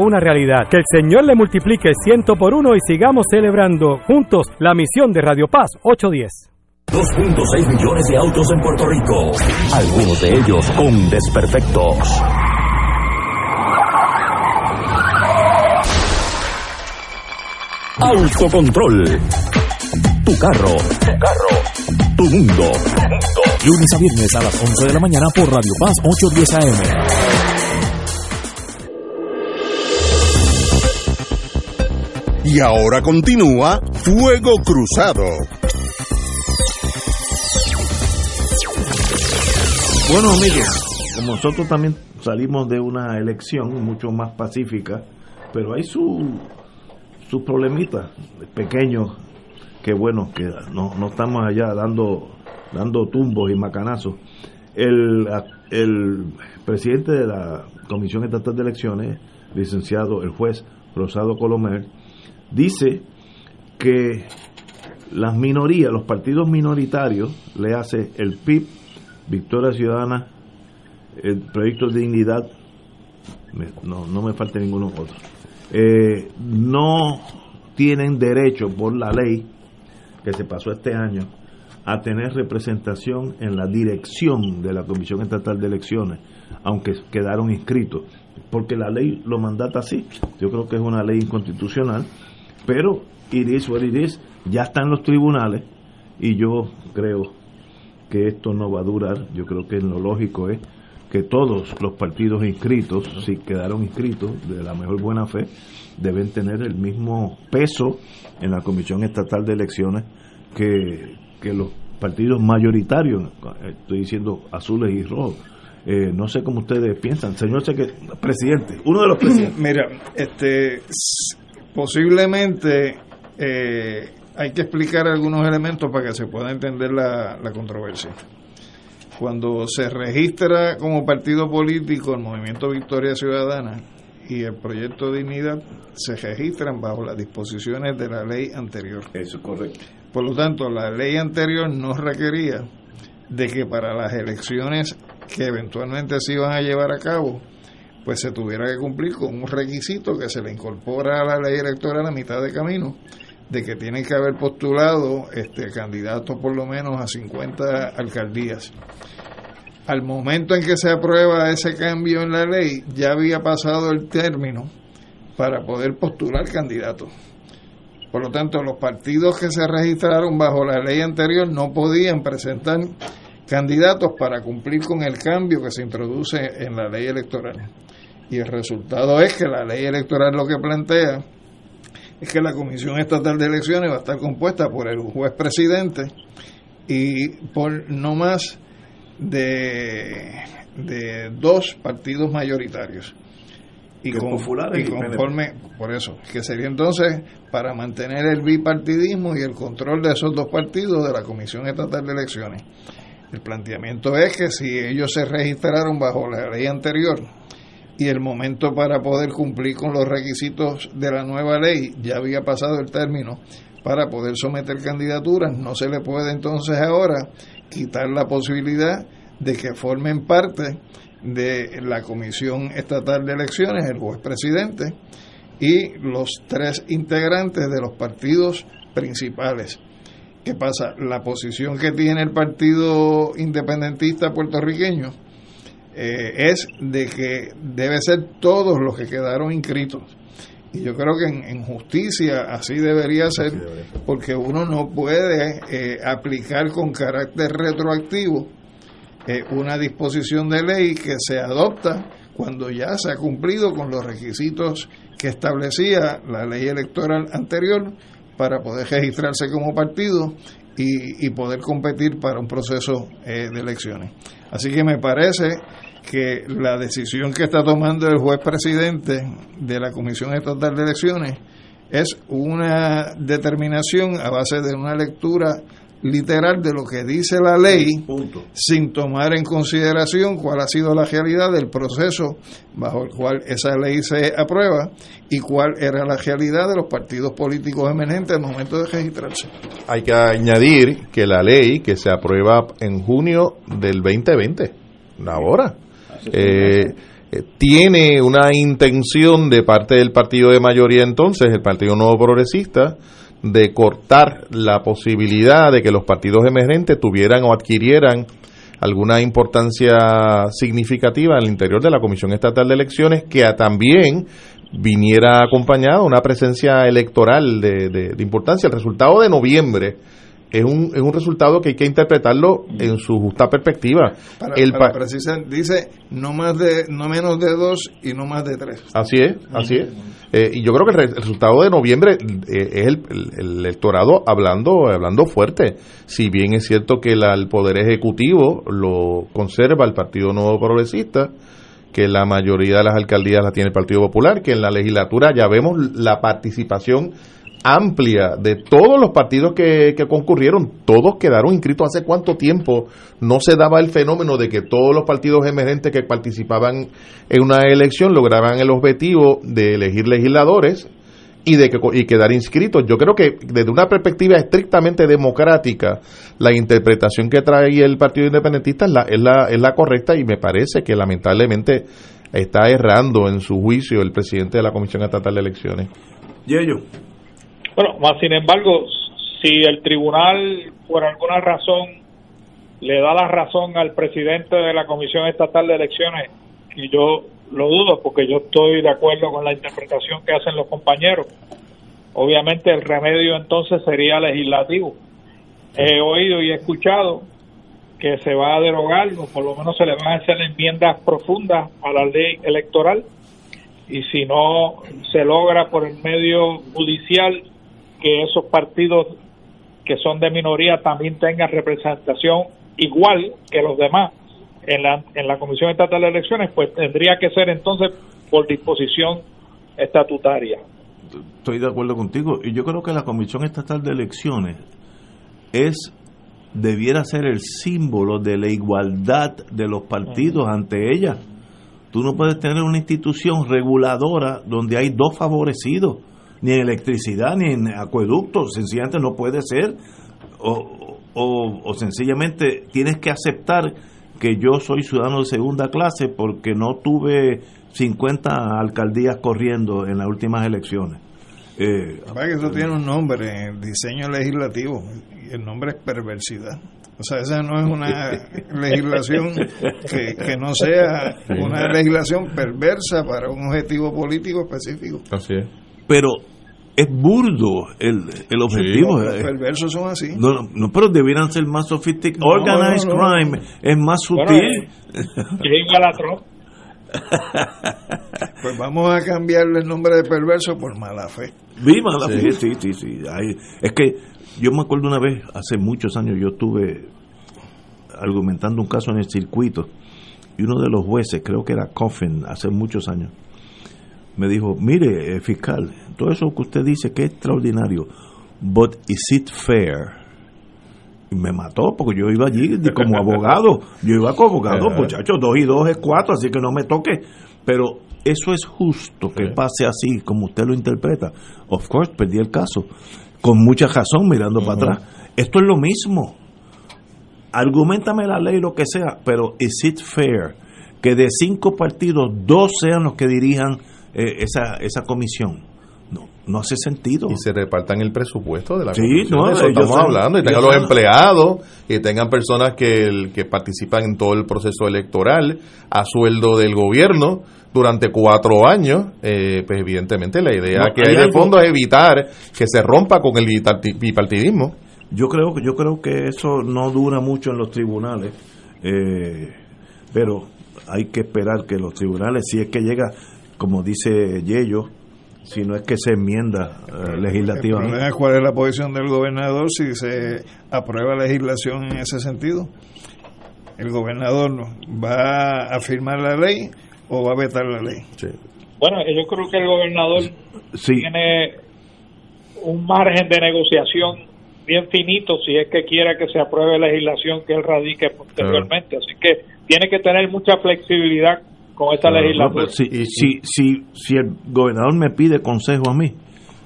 Speaker 16: una realidad. Que el Señor le multiplique ciento por uno y sigamos celebrando juntos la misión de Radio Paz 810.
Speaker 7: 2.6 millones de autos en Puerto Rico, algunos de ellos con desperfectos. Autocontrol. Tu carro. Tu carro. Tu mundo. Lunes a viernes a las 11 de la mañana por Radio Paz 810 AM.
Speaker 1: Y ahora continúa Fuego Cruzado.
Speaker 2: Bueno, amigos, como nosotros también salimos de una elección mucho más pacífica, pero hay su sus problemitas pequeños que bueno, que no, no estamos allá dando dando tumbos y macanazos. El, el presidente de la Comisión Estatal de Elecciones, licenciado el juez Rosado Colomer, dice que las minorías, los partidos minoritarios, le hace el PIB, Victoria Ciudadana, el Proyecto de Dignidad, no, no me falta ninguno otro, eh, no tienen derecho por la ley que se pasó este año a tener representación en la dirección de la Comisión Estatal de Elecciones, aunque quedaron inscritos, porque la ley lo mandata así. Yo creo que es una ley inconstitucional pero iris o iris ya está en los tribunales y yo creo que esto no va a durar. Yo creo que lo lógico es que todos los partidos inscritos, si quedaron inscritos de la mejor buena fe, deben tener el mismo peso en la Comisión Estatal de Elecciones que, que los partidos mayoritarios, estoy diciendo azules y rojos. Eh, no sé cómo ustedes piensan. Señor presidente, uno de los presidentes.
Speaker 4: Mira, este posiblemente eh, hay que explicar algunos elementos para que se pueda entender la, la, controversia. Cuando se registra como partido político el Movimiento Victoria Ciudadana y el Proyecto Dignidad, se registran bajo las disposiciones de la ley anterior.
Speaker 2: Eso es correcto.
Speaker 4: Por lo tanto, la ley anterior no requería de que para las elecciones que eventualmente se iban a llevar a cabo, pues se tuviera que cumplir con un requisito que se le incorpora a la ley electoral a mitad de camino, de que tienen que haber postulado este, candidatos por lo menos a 50 alcaldías. Al momento en que se aprueba ese cambio en la ley, ya había pasado el término para poder postular candidatos. Por lo tanto, los partidos que se registraron bajo la ley anterior no podían presentar candidatos para cumplir con el cambio que se introduce en la ley electoral. Y el resultado es que la ley electoral lo que plantea es que la Comisión Estatal de Elecciones va a estar compuesta por el juez presidente y por no más de, de dos partidos mayoritarios. Y, con- y conforme, por eso, que sería entonces para mantener el bipartidismo y el control de esos dos partidos de la Comisión Estatal de Elecciones. El planteamiento es que si ellos se registraron bajo la ley anterior y el momento para poder cumplir con los requisitos de la nueva ley ya había pasado el término para poder someter candidaturas, no se le puede entonces ahora quitar la posibilidad de que formen parte de la Comisión Estatal de Elecciones, el juez presidente y los tres integrantes de los partidos principales. ¿Qué pasa? La posición que tiene el Partido Independentista puertorriqueño eh, es de que debe ser todos los que quedaron inscritos. Y yo creo que en, en justicia así debería ser, porque uno no puede eh, aplicar con carácter retroactivo eh, una disposición de ley que se adopta cuando ya se ha cumplido con los requisitos que establecía la ley electoral anterior para poder registrarse como partido y, y poder competir para un proceso eh, de elecciones. Así que me parece que la decisión que está tomando el juez presidente de la Comisión Estatal de Elecciones es una determinación a base de una lectura literal de lo que dice la ley sin tomar en consideración cuál ha sido la realidad del proceso bajo el cual esa ley se aprueba y cuál era la realidad de los partidos políticos emergentes al momento de registrarse.
Speaker 3: Hay que añadir que la ley que se aprueba en junio del 2020, ahora, eh, eh, tiene una intención de parte del partido de mayoría entonces, el Partido Nuevo Progresista, de cortar la posibilidad de que los partidos emergentes tuvieran o adquirieran alguna importancia significativa al interior de la Comisión Estatal de Elecciones, que también viniera acompañada una presencia electoral de, de- de importancia. El resultado de noviembre es un, es un resultado que hay que interpretarlo en su justa perspectiva.
Speaker 4: Para,
Speaker 3: El
Speaker 4: para
Speaker 3: pa-
Speaker 4: precisar, dice no más de no menos de dos y no más de tres.
Speaker 3: Así es, así es. Eh, y yo creo que el, re- el resultado de noviembre eh, es el, el- el electorado hablando hablando fuerte. Si bien es cierto que la- el Poder Ejecutivo lo conserva el Partido Nuevo Progresista, que la mayoría de las alcaldías las tiene el Partido Popular, que en la legislatura ya vemos la participación amplia de todos los partidos que, que concurrieron, todos quedaron inscritos hace cuánto tiempo no se daba el fenómeno de que todos los partidos emergentes que participaban en una elección lograban el objetivo de elegir legisladores y de que y quedar inscritos. Yo creo que desde una perspectiva estrictamente democrática, la interpretación que trae el Partido Independentista es la, es la, es la correcta y me parece que lamentablemente está errando en su juicio el presidente de la Comisión Estatal de Elecciones.
Speaker 2: Yello.
Speaker 5: Bueno, más sin embargo, si el tribunal por alguna razón le da la razón al presidente de la Comisión Estatal de Elecciones, y yo lo dudo porque yo estoy de acuerdo con la interpretación que hacen los compañeros, obviamente el remedio entonces sería legislativo. He oído y he escuchado que se va a derogar, o por lo menos se le van a hacer enmiendas profundas a la ley electoral, y si no se logra por el medio judicial que esos partidos que son de minoría también tengan representación igual que los demás en la, en la Comisión Estatal de Elecciones, pues tendría que ser entonces por disposición estatutaria.
Speaker 2: Estoy de acuerdo contigo. Y yo creo que la Comisión Estatal de Elecciones es debiera ser el símbolo de la igualdad de los partidos ante ella. Tú no puedes tener una institución reguladora donde hay dos favorecidos, ni en electricidad ni en acueductos, sencillamente no puede ser. O, o, o sencillamente tienes que aceptar que yo soy ciudadano de segunda clase porque no tuve 50 alcaldías corriendo en las últimas elecciones. Eh,
Speaker 4: que eso tiene un nombre en el diseño legislativo y el nombre es perversidad. O sea, esa no es una legislación que, que no sea una legislación perversa para un objetivo político específico.
Speaker 3: Así es.
Speaker 2: Pero es burdo el, el objetivo.
Speaker 4: Los
Speaker 2: Eh,
Speaker 4: perversos son así.
Speaker 2: No, no, no, pero debieran ser más sofisticados.
Speaker 4: No,
Speaker 2: Organized
Speaker 4: no, no.
Speaker 2: crime es más
Speaker 5: Bueno,
Speaker 2: sutil.
Speaker 5: Que igual a Trump.
Speaker 4: Pues vamos a cambiarle el nombre de perverso por mala fe.
Speaker 2: Viva la
Speaker 4: Sí.
Speaker 2: fe, sí, sí, sí. Ay, es que yo me acuerdo una vez, hace muchos años, yo estuve argumentando un caso en el circuito y uno de los jueces, creo que era Coffin, hace muchos años, me dijo, mire, eh, fiscal, todo eso que usted dice que es extraordinario, but is it fair? Y me mató porque yo iba allí como abogado, yo iba como abogado, muchachos, dos y dos es cuatro, así que no me toque, pero eso es justo que pase así como usted lo interpreta. Of course, perdí el caso, con mucha razón mirando para atrás. Esto es lo mismo. Argumentame la ley, lo que sea, pero ¿is it fair que de cinco partidos, dos sean los que dirijan eh, esa, esa comisión? No, no hace sentido.
Speaker 3: Y se repartan el presupuesto de la
Speaker 2: Sí,
Speaker 3: comisión,
Speaker 2: no,
Speaker 3: de eso
Speaker 2: ellos
Speaker 3: estamos
Speaker 2: son-
Speaker 3: hablando, y tengan los
Speaker 2: son-
Speaker 3: empleados, y tengan personas que, el- que participan en todo el proceso electoral a sueldo del gobierno durante cuatro años, eh, pues evidentemente la idea
Speaker 2: No,
Speaker 3: que
Speaker 2: hay
Speaker 3: hay de fondo es evitar que se rompa con el biparti- bipartidismo.
Speaker 2: Yo creo, que- yo creo que eso no dura mucho en los tribunales, eh, pero hay que esperar que los tribunales, si es que llega, como dice Yello, si no es que se enmienda eh, legislativamente.
Speaker 4: es cuál es la posición del gobernador si se aprueba legislación en ese sentido. ¿El gobernador no va a firmar la ley o va a vetar la ley?
Speaker 5: Bueno, yo creo que el gobernador tiene un margen de negociación bien finito si es que quiera que se apruebe legislación que él radique posteriormente. Así que tiene que tener mucha flexibilidad con esta legislatura.
Speaker 2: si, si, si, si el gobernador me pide consejo a mí,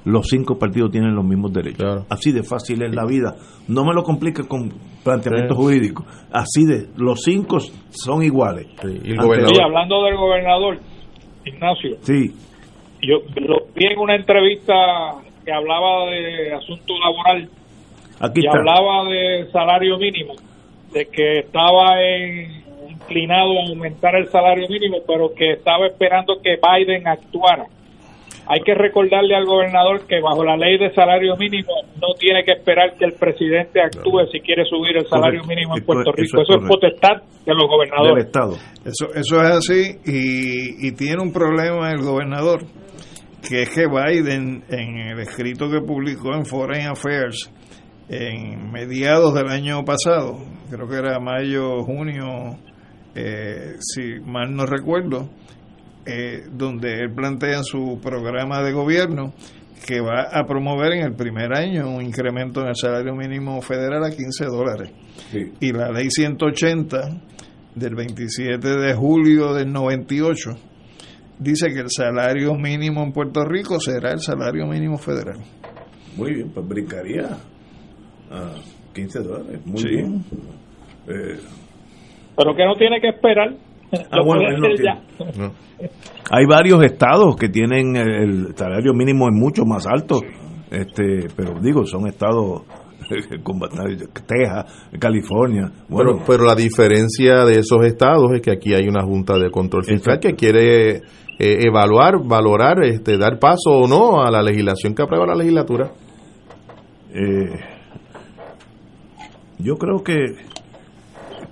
Speaker 2: los cinco partidos tienen los mismos derechos. Así de fácil es la vida. No me lo complique con planteamientos
Speaker 3: Sí.
Speaker 2: jurídicos. Así de, los cinco son iguales.
Speaker 5: Sí, hablando del gobernador, Ignacio,
Speaker 2: Sí,
Speaker 5: yo lo vi en una entrevista que hablaba de asunto laboral
Speaker 2: aquí
Speaker 5: y
Speaker 2: está.
Speaker 5: hablaba de salario mínimo, de que estaba en- inclinado a aumentar el salario mínimo, pero que estaba esperando que Biden actuara. Hay que recordarle al gobernador que bajo la ley de salario mínimo no tiene que esperar que el presidente actúe si quiere subir el salario
Speaker 2: Correcto.
Speaker 5: mínimo en Puerto
Speaker 2: eso
Speaker 5: Rico.
Speaker 2: es
Speaker 5: Eso es potestad de los gobernadores.
Speaker 2: del Estado.
Speaker 4: Eso, eso es así y, y tiene un problema el gobernador, que es que Biden en el escrito que publicó en Foreign Affairs en mediados del año pasado, creo que era mayo, junio, eh, si mal no recuerdo, eh, donde él plantea en su programa de gobierno que va a promover en el primer año un incremento en el salario mínimo federal a 15 dólares. Y la ley 180 del 27 de julio del 98 dice que el salario mínimo en Puerto Rico será el salario mínimo federal.
Speaker 2: Muy bien, pues brincaría a 15 dólares. Muy
Speaker 4: Sí.
Speaker 2: bien. Eh,
Speaker 5: Pero que no tiene que esperar.
Speaker 2: Ah,
Speaker 5: Lo
Speaker 2: bueno, no tiene.
Speaker 5: ya.
Speaker 2: Hay varios estados que tienen el salario mínimo es mucho más alto, este, pero digo, son estados con Texas, California. Bueno,
Speaker 3: pero, pero la diferencia de esos estados es que aquí hay una junta de control fiscal que quiere eh, evaluar, valorar, este, dar paso o no a la legislación que aprueba la legislatura.
Speaker 2: eh, yo creo que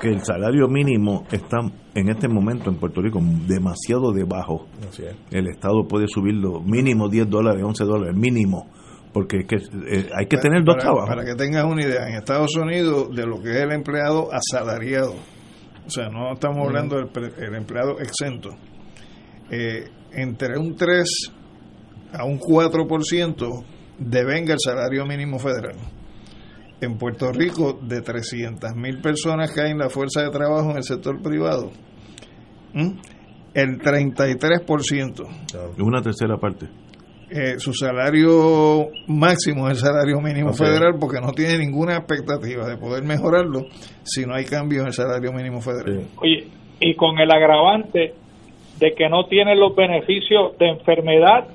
Speaker 2: que el salario mínimo está en este momento en Puerto Rico demasiado debajo. El Estado puede subirlo mínimo 10 dólares, 11 dólares, mínimo, porque es que eh, hay que tener dos
Speaker 4: para,
Speaker 2: trabajos.
Speaker 4: Para que tengas una idea, en Estados Unidos, de lo que es el empleado asalariado, o sea, no estamos hablando del el empleado exento, eh, entre un 3 a un 4% devenga el salario mínimo federal. En Puerto Rico, de 300 mil personas que hay en la fuerza de trabajo en el sector privado, ¿m? el 33%.
Speaker 2: Una tercera parte.
Speaker 4: eh, su salario máximo es el salario mínimo federal porque no tiene ninguna expectativa de poder mejorarlo si no hay cambio en el salario mínimo federal.
Speaker 5: Oye, y con el agravante de que no tienen los beneficios de enfermedad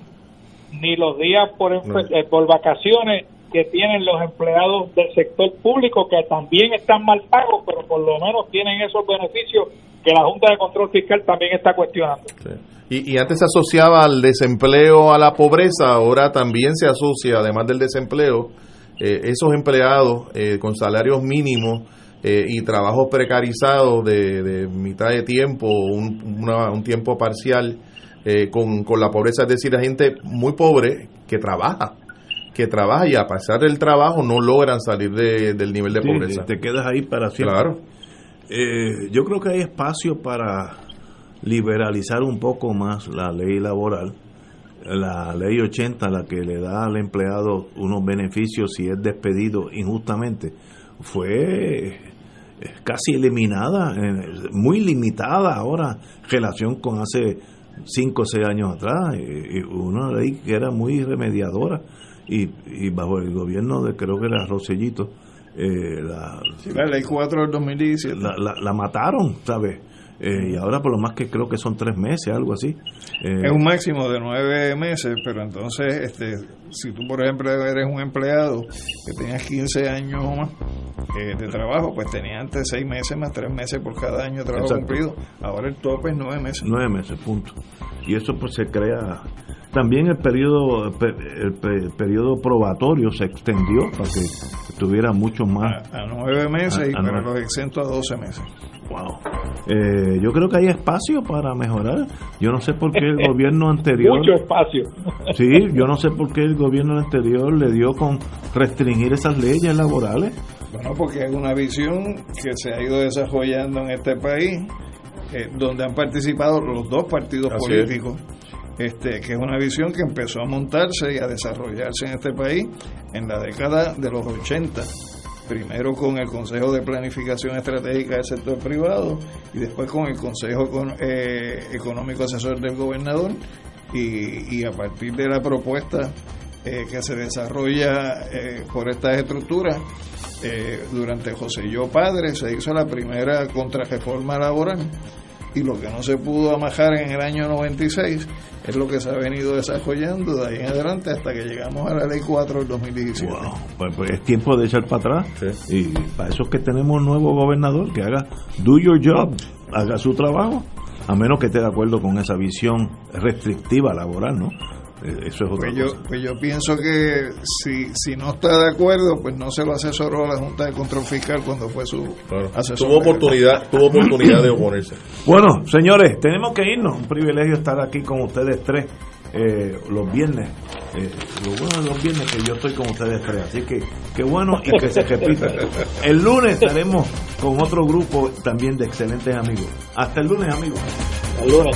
Speaker 5: ni los días por, enfer- eh, por vacaciones que tienen los empleados del sector público que también están mal pagos, pero por lo menos tienen esos beneficios que la Junta de Control Fiscal también está cuestionando.
Speaker 3: Y, y antes se asociaba al desempleo a la pobreza, ahora también se asocia, además del desempleo, eh, esos empleados eh, con salarios mínimos eh, y trabajos precarizados de, mitad de tiempo, un, una- un tiempo parcial, eh, con, con la pobreza, es decir, la gente muy pobre que trabaja, que trabaja y a pesar del trabajo no logran salir de- del nivel de
Speaker 2: Sí,
Speaker 3: pobreza.
Speaker 2: Te quedas ahí para siempre.
Speaker 3: Claro.
Speaker 2: Eh, yo creo que hay espacio para liberalizar un poco más la ley laboral. La ley 80, la que le da al empleado unos beneficios si es despedido injustamente, fue eh, casi eliminada, eh, muy limitada ahora en relación con hace 5 o 6 años atrás. y Una ley que era muy remediadora y, y bajo el gobierno de creo que era Rosellito. Eh, la,
Speaker 4: la ley 4 del 2017.
Speaker 2: la, la, la mataron, ¿sabes? Eh, y ahora por lo más que creo que son tres meses, algo así. Eh,
Speaker 4: es un máximo de nueve meses, pero entonces, este, si tú por ejemplo eres un empleado que tenías 15 años o más eh, de trabajo, pues tenías antes seis meses más tres meses por cada año de trabajo
Speaker 2: Exacto.
Speaker 4: cumplido. Ahora el tope es nueve meses.
Speaker 2: Nueve meses, punto. Y eso pues se crea... También el periodo el, pe- el periodo probatorio se extendió para que tuviera mucho más...
Speaker 4: A nueve meses,
Speaker 2: A-
Speaker 4: y
Speaker 2: a
Speaker 4: pero
Speaker 2: nueve.
Speaker 4: los exento a 12 meses.
Speaker 2: Wow. Eh, yo creo que hay espacio para mejorar. Yo no sé por qué el gobierno anterior...
Speaker 5: Mucho espacio.
Speaker 2: Sí, yo no sé por qué el gobierno anterior le dio con restringir esas leyes laborales.
Speaker 4: Bueno, porque es una visión que se ha ido desarrollando en este país, eh, donde han participado los dos partidos
Speaker 3: Así
Speaker 4: políticos, este, que es una visión que empezó a montarse y a desarrollarse en este país en la década de los 80. Primero con el Consejo de Planificación Estratégica del Sector Privado y después con el Consejo eh, Económico Asesor del Gobernador y, y a partir de la propuesta eh, que se desarrolla eh, por estas estructuras, eh, durante José Yo Padre se hizo la primera contrarreforma laboral y lo que no se pudo amajar en el año 96 es lo que se ha venido desarrollando de ahí en adelante hasta que llegamos a la ley 4 del 2017.
Speaker 2: Pues, pues es tiempo de echar para atrás. Y para eso es que tenemos un nuevo gobernador que haga do your job, haga su trabajo, a menos que esté de acuerdo con esa visión restrictiva laboral, ¿no? Eh, Eso es otra
Speaker 4: Pues yo,
Speaker 2: cosa.
Speaker 4: pues yo pienso que si, si no está de acuerdo, pues no se lo asesoró a la Junta de Control Fiscal cuando fue su asesor.
Speaker 3: Tuvo oportunidad, tuvo oportunidad de oponerse.
Speaker 2: Bueno, señores, tenemos que irnos. Un privilegio estar aquí con ustedes tres eh, los viernes. Eh, lo bueno de los viernes es que yo estoy con ustedes tres. Así que qué bueno y que se repita. El lunes estaremos con otro grupo también de excelentes amigos. Hasta el lunes, amigos.
Speaker 5: El lunes,